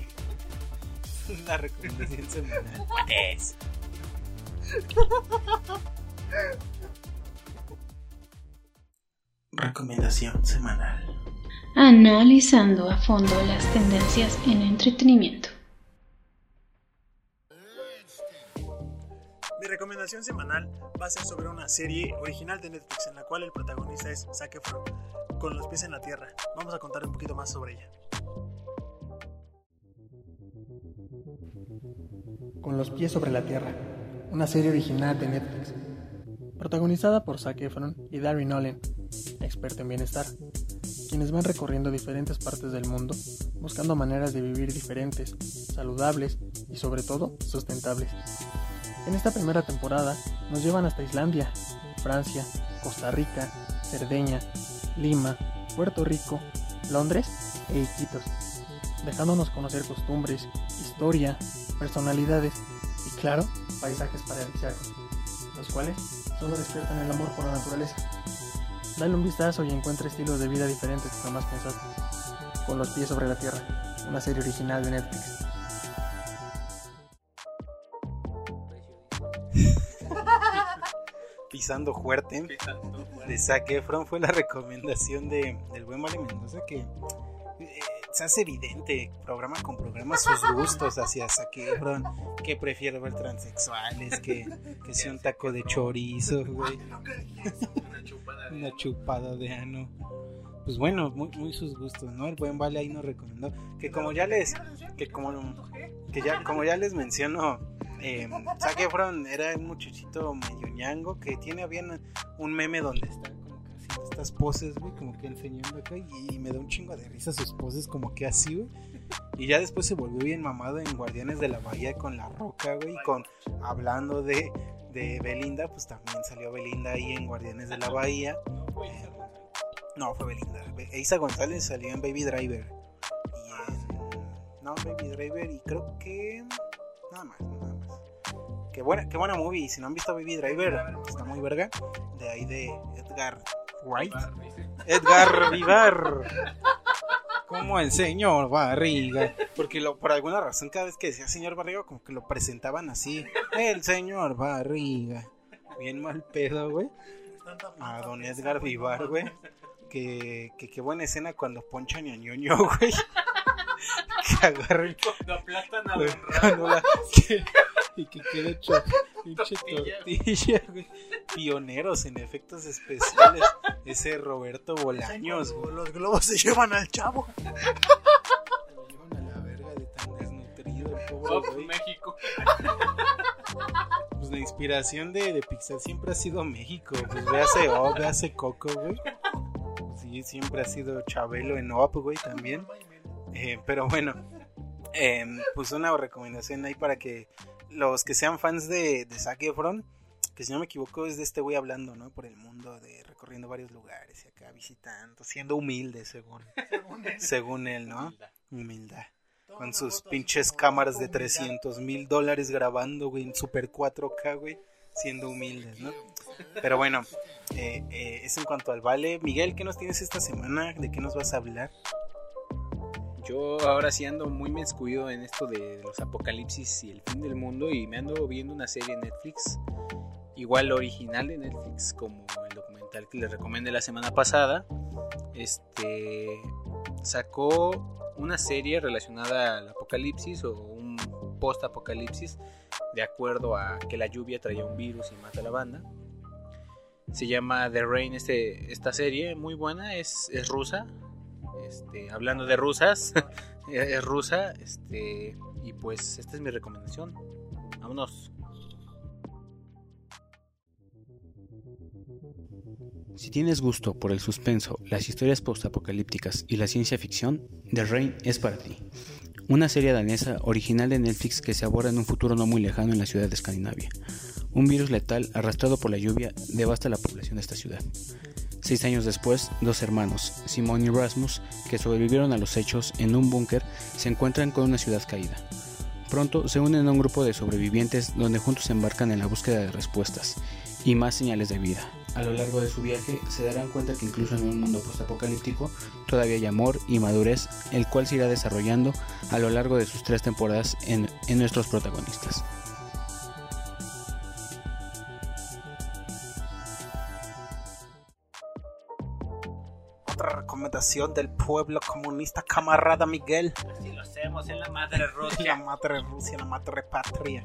La recomendación semanal. Cuates. Recomendación semanal. Analizando a fondo las tendencias en entretenimiento. Mi recomendación semanal va a ser sobre una serie original de Netflix en la cual el protagonista es Zac Efron, con los pies en la tierra. Vamos a contar un poquito más sobre ella. Con los pies sobre la tierra, una serie original de Netflix, protagonizada por Zac Efron y Darren Nolan, experto en bienestar, quienes van recorriendo diferentes partes del mundo buscando maneras de vivir diferentes, saludables y sobre todo sustentables. En esta primera temporada nos llevan hasta Islandia, Francia, Costa Rica, Cerdeña, Lima, Puerto Rico, Londres e Iquitos, dejándonos conocer costumbres, historia, personalidades y claro, paisajes paradisíacos, los cuales solo despiertan el amor por la naturaleza. Dale un vistazo y encuentra estilos de vida diferentes que jamás pensaste. Con los pies sobre la tierra, una serie original de Netflix. Pisando fuerte. de Zac Efron fue la recomendación de, del buen Vale Mendoza que eh, se hace evidente programa con programa sus gustos hacia Zac Efron, que prefiere ver transexuales, que, que sea un taco de chorizo, güey, Una chupada de una chupada de ano. Pues bueno, muy, muy sus gustos, ¿no? El buen Vale ahí nos recomendó que como ya les que como que ya como ya les menciono eh, era un muchachito medio ñango que tiene bien un meme donde está estas poses, güey, como que enseñando acá y, y me da un chingo de risa sus poses como que así, güey. Y ya después se volvió bien mamado en Guardianes de la Bahía con La Roca, güey, y con hablando de, de Belinda, pues también salió Belinda ahí en Guardianes de la Bahía. Eh, no, fue Belinda. Be- Eiza González salió en Baby Driver. Y en. No, Baby Driver. Y creo que. Nada más, nada más. Qué buena, qué buena movie. Si no han visto Baby Driver, está muy verga. De ahí de Edgar Wright. Edgar Vivar. Como el señor Barriga. Porque lo, por alguna razón, cada vez que decía señor Barriga, como que lo presentaban así. El señor Barriga. Bien mal pedo, güey. A don Edgar Vivar, güey. Que, que qué buena escena cuando ponchan a ñoño, güey. Que agarren Lo aplastan a cuando la- que- y que quede hecho pinche Tortilla. güey. Pioneros en efectos especiales. Ese Roberto Bolaños, güey. Los globos se llevan al chavo. Lo llevan a la verga de tan desnutrido el pobre güey. México. Pues la inspiración de, de Pixar siempre ha sido México. Pues véase O, véase Coco, güey. Sí, siempre ha sido Chabelo en Op, güey, también. Eh, pero bueno, eh, pues una recomendación ahí para que los que sean fans de, de Zac Efron, que si no me equivoco es de este güey hablando, ¿no? Por el mundo, de recorriendo varios lugares y acá visitando, siendo humilde según, según él, ¿no? Humildad. Con sus pinches cámaras de 300 mil dólares grabando, güey, en Super 4K, güey, siendo humildes, ¿no? Pero bueno, eh, eh, es en cuanto al vale. Miguel, ¿qué nos tienes esta semana? ¿De qué nos vas a hablar? Yo ahora sí ando muy mezcuido en esto de los apocalipsis y el fin del mundo y me ando viendo una serie en Netflix, igual original de Netflix como el documental que les recomendé la semana pasada. Este sacó una serie relacionada al apocalipsis o un post apocalipsis de acuerdo a que la lluvia traía un virus y mata a la banda. Se llama The Rain este, esta serie, muy buena, es, es rusa. Este, hablando de rusas, es rusa. Este, y pues esta es mi recomendación. Vámonos. Si tienes gusto por el suspenso, las historias postapocalípticas y la ciencia ficción, The Rain es para ti. Una serie danesa original de Netflix que se aborda en un futuro no muy lejano en la ciudad de Escandinavia. Un virus letal arrastrado por la lluvia devasta la población de esta ciudad. Seis años después, dos hermanos, Simon y Rasmus, que sobrevivieron a los hechos en un búnker, se encuentran con una ciudad caída. Pronto se unen a un grupo de sobrevivientes donde juntos se embarcan en la búsqueda de respuestas y más señales de vida. A lo largo de su viaje se darán cuenta que incluso en un mundo postapocalíptico todavía hay amor y madurez, el cual se irá desarrollando a lo largo de sus tres temporadas en nuestros protagonistas. Del pueblo comunista, camarada Miguel. Así lo hacemos en la madre La Rusia. madre Rusia, la madre patria.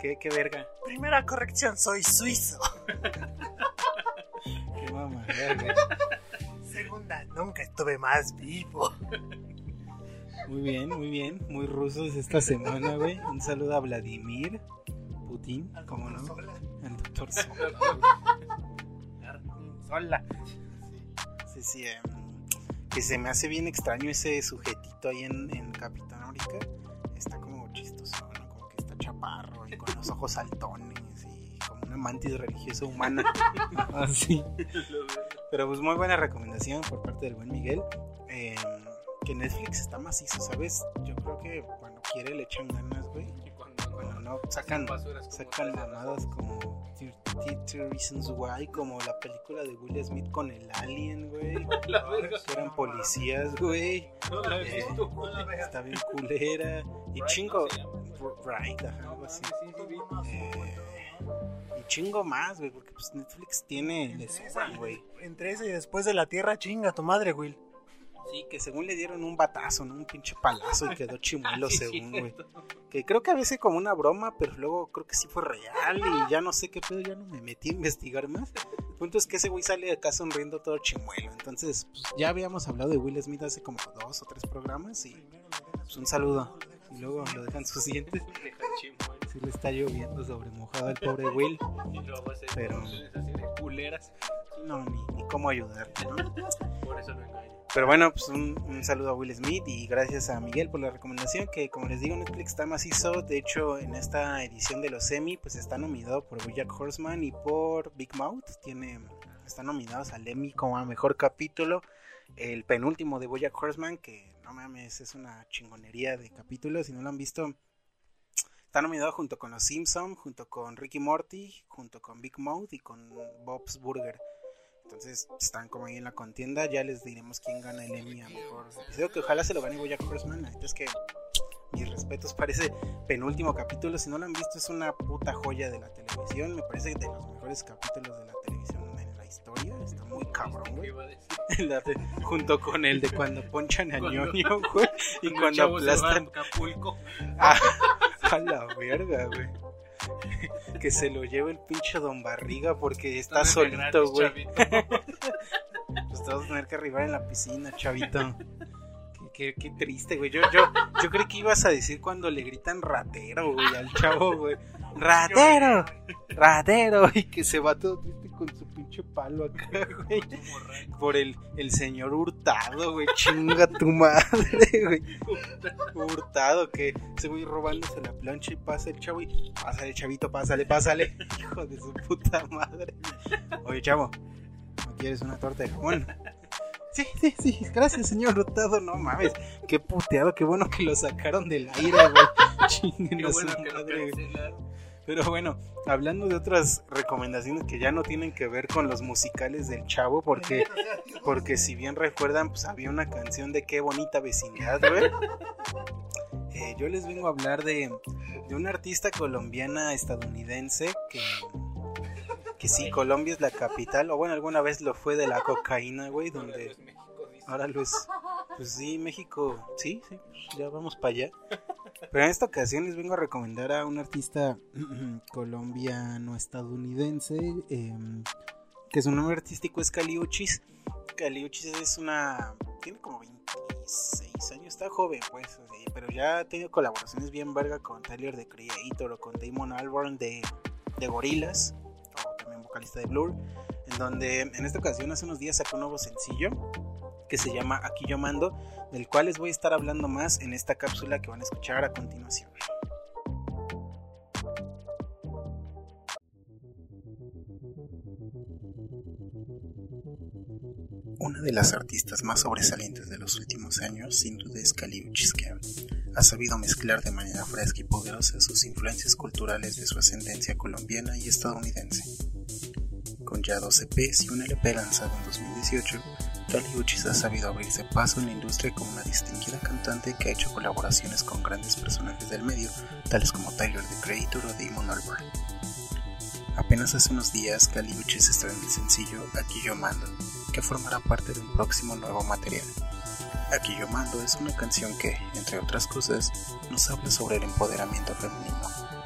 ¿Qué, qué verga? Primera corrección, soy suizo. Qué mamadera, güey. Segunda, nunca estuve más vivo. Muy bien, muy bien. Muy rusos esta semana, güey. Un saludo a Vladimir Putin, ¿cómo no? El doctor Sola. Sola. Em, que se me hace bien extraño ese sujetito ahí en, en Capitán América. Está como chistoso, ¿no? Como que está chaparro y con los ojos saltones y como una mantis religiosa humana. Así. Pero pues muy buena recomendación por parte del buen Miguel. Em, que Netflix está macizo, ¿sabes? Yo creo que cuando quiere le echan ganas, güey. Cuando no, sacan, sacan mamadas como 30 Reasons Why, como la película de Will Smith con el alien, güey. Que eran policías, güey. Eh, está bien culera. Y chingo. Right, ajá, algo así. Eh, y chingo más, güey, porque pues Netflix tiene. Le sobran, güey. Entre ese y después de la tierra, chinga tu madre, Will. Sí, que según le dieron un batazo, ¿no? Un pinche palazo y quedó chimuelo, según, güey. Que creo que a veces como una broma, pero luego creo que sí fue real y ya no sé qué pedo, ya no me metí a investigar más. El punto es que ese güey sale de acá sonriendo todo chimuelo. Entonces, pues, ya habíamos hablado de Will Smith hace como dos o tres programas y pues, un saludo. Y luego lo dejan sus dientes. Sí le está lloviendo sobre mojado al pobre Will. Pero- culeras. No, ni, ni cómo ayudarle, ¿no? Por eso lo engaño. Pero bueno, pues un, un saludo a Will Smith y gracias a Miguel por la recomendación que como les digo Netflix está macizo, de hecho en esta edición de los Emmy pues está nominado por Bojack Horseman y por Big Mouth, tiene, están nominados al Emmy como a mejor capítulo, el penúltimo de Bojack Horseman que no mames es una chingonería de capítulos, si no lo han visto está nominado junto con Los Simpson, junto con Ricky Morty, junto con Big Mouth y con Bob's Burger. Entonces están como ahí en la contienda. Ya les diremos quién gana el Emmy a mejor episodio. Que ojalá se lo gane Bojack Horseman. La es que mis respetos para ese penúltimo capítulo. Si no lo han visto, es una puta joya de la televisión. Me parece de los mejores capítulos de la televisión en la historia. Está muy cabrón, güey. Junto con el de cuando ponchan a ñoño, güey. Y cuando aplastan Acapulco. a, a la verga, güey. Que se lo lleve el pinche Don Barriga porque está solito, güey. Pues te vas a tener que arribar en la piscina, chavito. Qué, qué- qué triste, güey. Yo, yo, yo creí que ibas a decir cuando le gritan ratero, güey, al chavo, güey. ¡Ratero! ¡Ratero! Y que se va todo triste con su pinche palo acá, güey. Por el, el señor Hurtado, güey. Chinga tu madre, güey. Hurtado, que se güey robándose la plancha y pasa el chavo y pásale, chavito, pásale, pásale. Hijo de su puta madre. Oye, chavo, ¿no quieres una torta de jamón? Sí, sí, sí, gracias, señor Hurtado. No mames, qué puteado, qué bueno que lo sacaron del aire, güey. Chinguen a su madre, güey. Pero bueno, hablando de otras recomendaciones que ya no tienen que ver con los musicales del chavo, porque, porque si bien recuerdan, pues había una canción de qué bonita vecindad, güey. Eh, yo les vengo a hablar de, de una artista colombiana estadounidense que, que sí, Colombia es la capital, o bueno, alguna vez lo fue de la cocaína, güey, donde ahora lo es. Pues sí, México, sí, sí, ya vamos para allá. Pero en esta ocasión les vengo a recomendar a un artista colombiano-estadounidense, em, que su nombre artístico es Caliuchis. Caliuchis es una... tiene como 26 años, está joven pues, pero ya ha tenido colaboraciones bien verga con Tyler de Creator o con Damon Albarn de, de Gorillaz, o también vocalista de Blur, en donde en esta ocasión hace unos días sacó un nuevo sencillo que se llama Aquí yo mando, del cual les voy a estar hablando más en esta cápsula que van a escuchar a continuación. Una de las artistas más sobresalientes de los últimos años, sin duda es que ha sabido mezclar de manera fresca y poderosa sus influencias culturales de su ascendencia colombiana y estadounidense. Con ya 12 EPs y un LP lanzado en 2018, Uchis ha sabido abrirse paso en la industria como una distinguida cantante que ha hecho colaboraciones con grandes personajes del medio, tales como Tyler the Creator o Damon Albarn. Apenas hace unos días, Uchis estrenó el sencillo Aquí yo mando, que formará parte de un próximo nuevo material. Aquí yo mando es una canción que, entre otras cosas, nos habla sobre el empoderamiento femenino,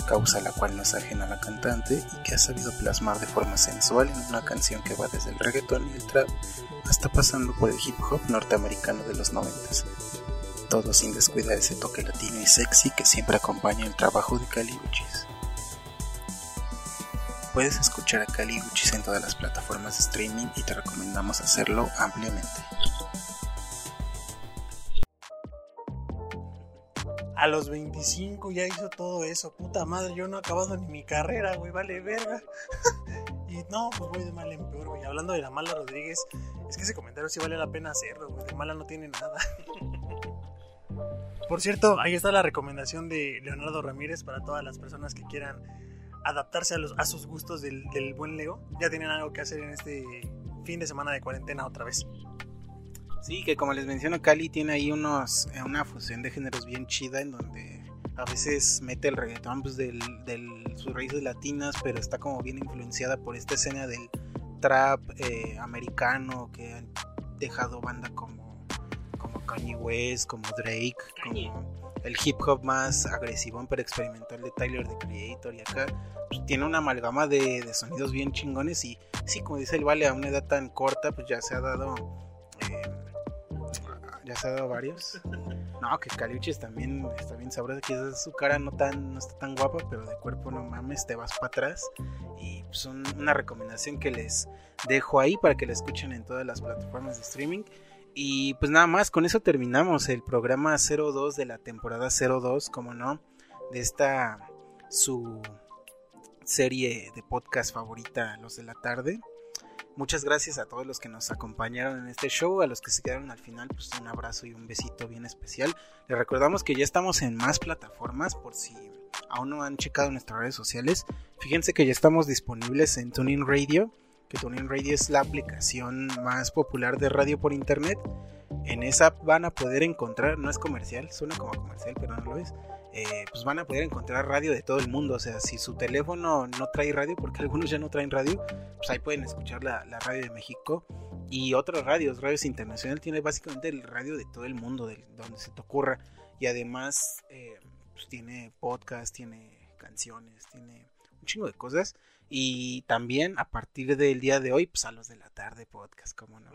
causa la cual no es ajena a la cantante y que ha sabido plasmar de forma sensual en una canción que va desde el reggaeton y el trap hasta pasando por el hip hop norteamericano de los noventas. Todo sin descuidar ese toque latino y sexy que siempre acompaña el trabajo de Cali Uchis. Puedes escuchar a Cali Uchis en todas las plataformas de streaming y te recomendamos hacerlo ampliamente. A los 25 ya hizo todo eso. Puta madre, yo no he acabado ni mi carrera, güey, vale verga. y no, pues voy de mal en peor, güey. Hablando de la mala Rodríguez, es que ese comentario sí vale la pena hacerlo, güey. De mala no tiene nada. Por cierto, ahí está la recomendación de Leonardo Ramírez para todas las personas que quieran adaptarse a, los, a sus gustos del, del buen Leo. Ya tienen algo que hacer en este fin de semana de cuarentena otra vez. Sí, que como les menciono, Cali tiene ahí unos, eh, una fusión de géneros bien chida en donde a veces mete el reggaetón pues, de sus raíces latinas, pero está como bien influenciada por esta escena del trap eh, americano que han dejado banda como, como Kanye West, como Drake, como el hip hop más agresivo pero experimental de Tyler the Creator y acá. Pues, tiene una amalgama de, de, sonidos bien chingones y sí, como dice el Vale, a una edad tan corta pues ya se ha dado... Eh, ya se ha dado varios. No, que Caliuches también está bien sabroso. Quizás su cara no, tan, no está tan guapa, pero de cuerpo no mames, te vas para atrás. Y pues, una recomendación que les dejo ahí para que la escuchen en todas las plataformas de streaming. Y pues nada más, con eso terminamos el programa 02 de la temporada 02, como no, de esta su serie de podcast favorita, Los de la Tarde. Muchas gracias a todos los que nos acompañaron en este show, a los que se quedaron al final, pues un abrazo y un besito bien especial. Les recordamos que ya estamos en más plataformas por si aún no han checado nuestras redes sociales. Fíjense que ya estamos disponibles en TuneIn Radio, que TuneIn Radio es la aplicación más popular de radio por internet. En esa van a poder encontrar, no es comercial, suena como comercial, pero no lo es eh, pues van a poder encontrar radio de todo el mundo. O sea, si su teléfono no trae radio, porque algunos ya no traen radio, pues ahí pueden escuchar la, radio de México y otras radios. Radios Internacional tiene básicamente el radio de todo el mundo, de donde se te ocurra. Y además, eh, pues tiene podcast, tiene canciones, tiene un chingo de cosas. Y también a partir del día de hoy, pues a los de la tarde podcast, como no.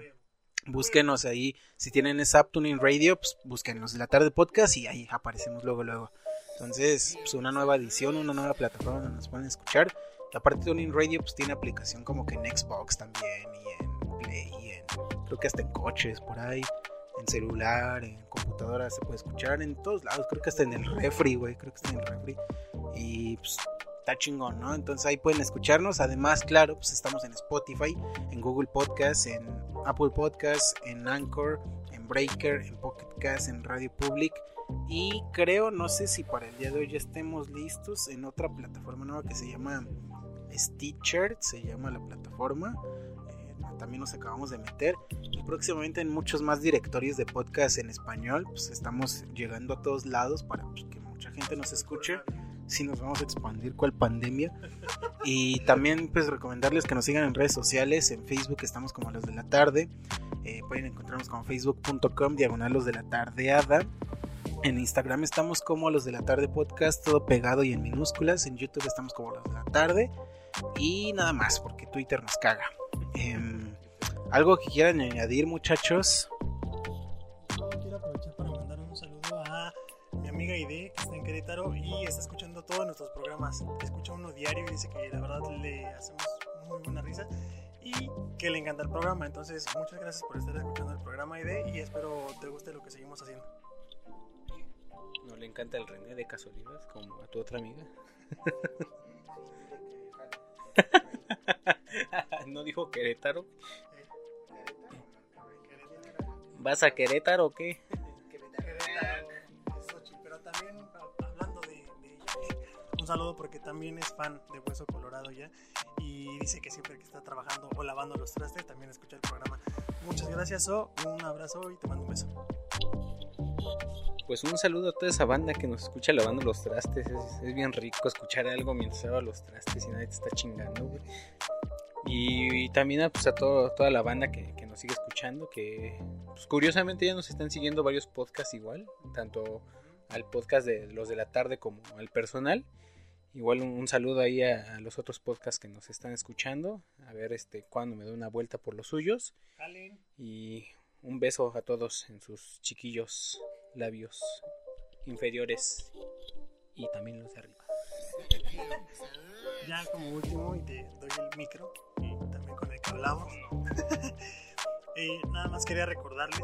Búsquenos ahí, si tienen esa Tuning Radio, pues búsquenos de la tarde podcast y ahí aparecemos luego, luego. Entonces, pues una nueva edición, una nueva plataforma donde nos pueden escuchar. Y aparte Tuning Radio, pues tiene aplicación como que en Xbox también y en Play, y en, creo que hasta en coches por ahí, en celular, en computadora se puede escuchar en todos lados. Creo que hasta en el refri, güey, creo que está en el refri. Y pues está chingón, ¿no? Entonces ahí pueden escucharnos. Además, claro, pues estamos en Spotify, en Google Podcast, en Apple Podcast, en Anchor, en Breaker, en Pocket Cast, en Radio Public y creo, no sé si para el día de hoy ya estemos listos en otra plataforma nueva que se llama Stitcher, se llama la plataforma. Eh, también nos acabamos de meter. Y próximamente en muchos más directorios de podcast en español. Pues estamos llegando a todos lados para pues, que mucha gente nos escuche. Si nos vamos a expandir cual pandemia. Y también pues recomendarles que nos sigan en redes sociales. En Facebook estamos como los de la tarde. Eh, pueden encontrarnos como facebook.com diagonal los de la tardeada En Instagram estamos como los de la tarde podcast, todo pegado y en minúsculas. En YouTube estamos como los de la tarde. Y nada más, porque Twitter nos caga. Em, ¿Algo que quieran añadir, muchachos? Quiero aprovechar para mandar un saludo a mi amiga Ide, que está en Querétaro y está escuchando todos nuestros programas. Escucha uno diario y dice que la verdad le hacemos muy buena risa y que le encanta el programa. Entonces, muchas gracias por estar escuchando el programa Ide y espero te guste lo que seguimos haciendo. ¿No le encanta el René de casualidad como a tu otra amiga? ¿No dijo Querétaro? ¿Vas a Querétaro o qué? Pero también a- hablando de, de un saludo porque también es fan de Hueso Colorado ya y dice que siempre que está trabajando o lavando los trastes también escucha el programa. Muchas gracias, O, un abrazo y te mando un beso. Pues un saludo a toda esa banda que nos escucha lavando los trastes. Es, es bien rico escuchar algo mientras lava los trastes y nadie te está chingando, güey. Y, y también a, pues, a todo- toda la banda que, que nos sigue escuchando, que pues, curiosamente ya nos están siguiendo varios podcasts igual, tanto al podcast de los de la tarde como al personal. Igual un, un saludo ahí a, a los otros podcasts que nos están escuchando, a ver este cuándo me doy una vuelta por los suyos. Y un beso a todos en sus chiquillos labios inferiores y también los de arriba. Ya como último y te doy el micro y también con el que hablamos. Eh, nada más quería recordarles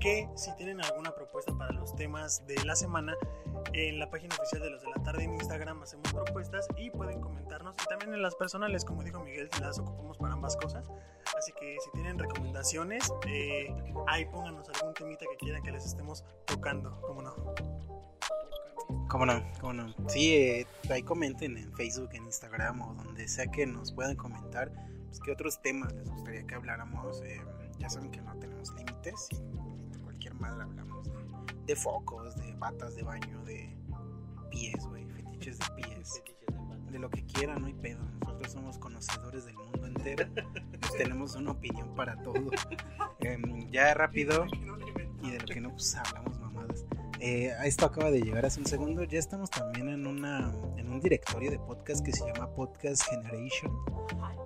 que si tienen alguna propuesta para los temas de la semana, en la página oficial de los de la tarde en Instagram hacemos propuestas y pueden comentarnos. Y también en las personales, como dijo Miguel, las ocupamos para ambas cosas. Así que si tienen recomendaciones, eh, ahí pónganos algún temita que quieran que les estemos tocando, como no. ¿Cómo no? ¿Cómo no? Sí, eh, ahí comenten en Facebook, en Instagram o donde sea que nos puedan comentar pues, qué otros temas les gustaría que habláramos. Eh, ya saben que no tenemos límites de cualquier madre hablamos de, de focos, de batas de baño, de pies, güey, fetiches de pies, de lo que quieran, no hay pedo. Nosotros somos conocedores del mundo entero, pues, tenemos una opinión para todo. Em, ya rápido y de lo que no, pues hablamos mamadas. Eh, esto acaba de llegar hace un segundo. Ya estamos también en una en un directorio de podcast que se llama Podcast Generation.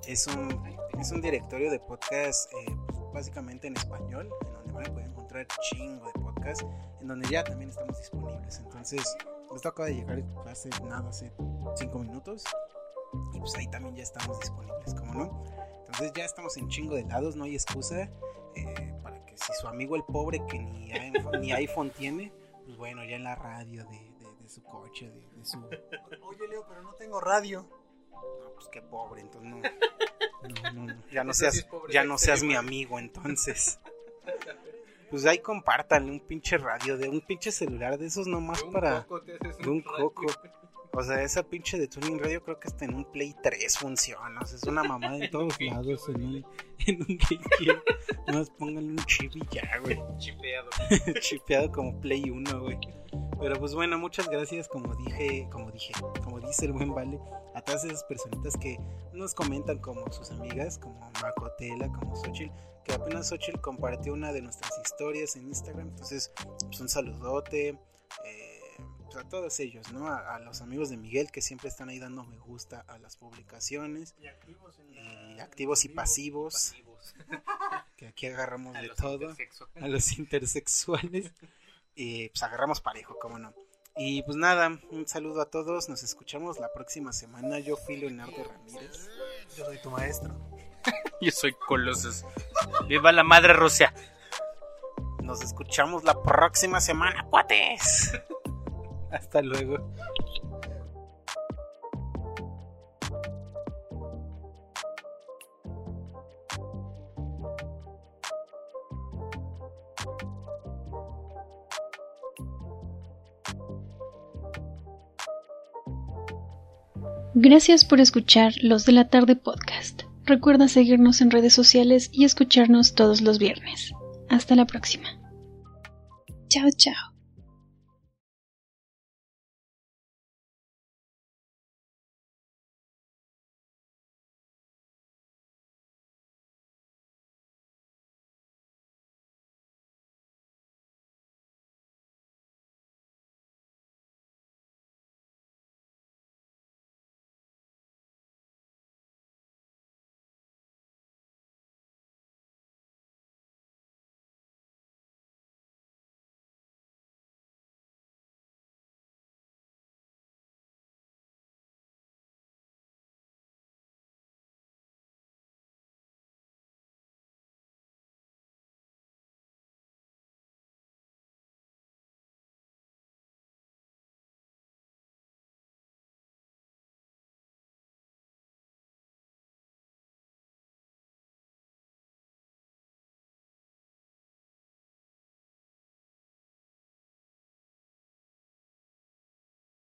Es un, es un directorio de podcast eh, pues, básicamente en español, en a poder encontrar chingo de podcast, en donde ya también estamos disponibles. Entonces, esto acaba de llegar hace nada, hace cinco minutos. Y pues ahí también ya estamos disponibles, como no? Entonces ya estamos en chingo de lados, no hay excusa eh, para que si su amigo el pobre que ni iPhone, ni iPhone tiene, pues bueno, ya en la radio de, de- de su coche, de, de su... No, Oye, Leo, pero no tengo radio. pues qué pobre, entonces no... no, no, no, ya no seas, ya no seas mi amigo, entonces... Pues ahí compártanle un pinche radio, de un pinche celular de esos nomás para... De un coco. O sea, esa pinche de Tuning Radio creo que hasta en un Play 3 funciona. O sea, es una mamada en todos lados. En un, en un GameCube. Nomás pónganle un chip y ya, güey. Chipeado. Chipeado como Play 1, güey. Pero pues bueno, muchas gracias, como dije, como dije, como dice el buen Vale, a todas esas personitas que nos comentan como sus amigas, como Macotela, como Xochitl, que apenas Xochitl compartió una de nuestras historias en Instagram. Entonces, pues un saludote. eh, pues, a todos ellos, ¿no? A, a los amigos de Miguel que siempre están ahí dando me gusta a las publicaciones. Y activos en la- Y activos y pasivos, que aquí agarramos A de todo a los intersexuales. Y pues agarramos parejo, cómo no. Y pues nada, un saludo a todos. Nos escuchamos la próxima semana. Yo fui Leonardo Ramírez. Yo soy tu maestro. Yo soy Colossus. ¡Viva la madre Rusia! Nos escuchamos la próxima semana, cuates. Hasta luego. Gracias por escuchar Los de la Tarde Podcast. Recuerda seguirnos en redes sociales y escucharnos todos los viernes. Hasta la próxima. Chao, chao.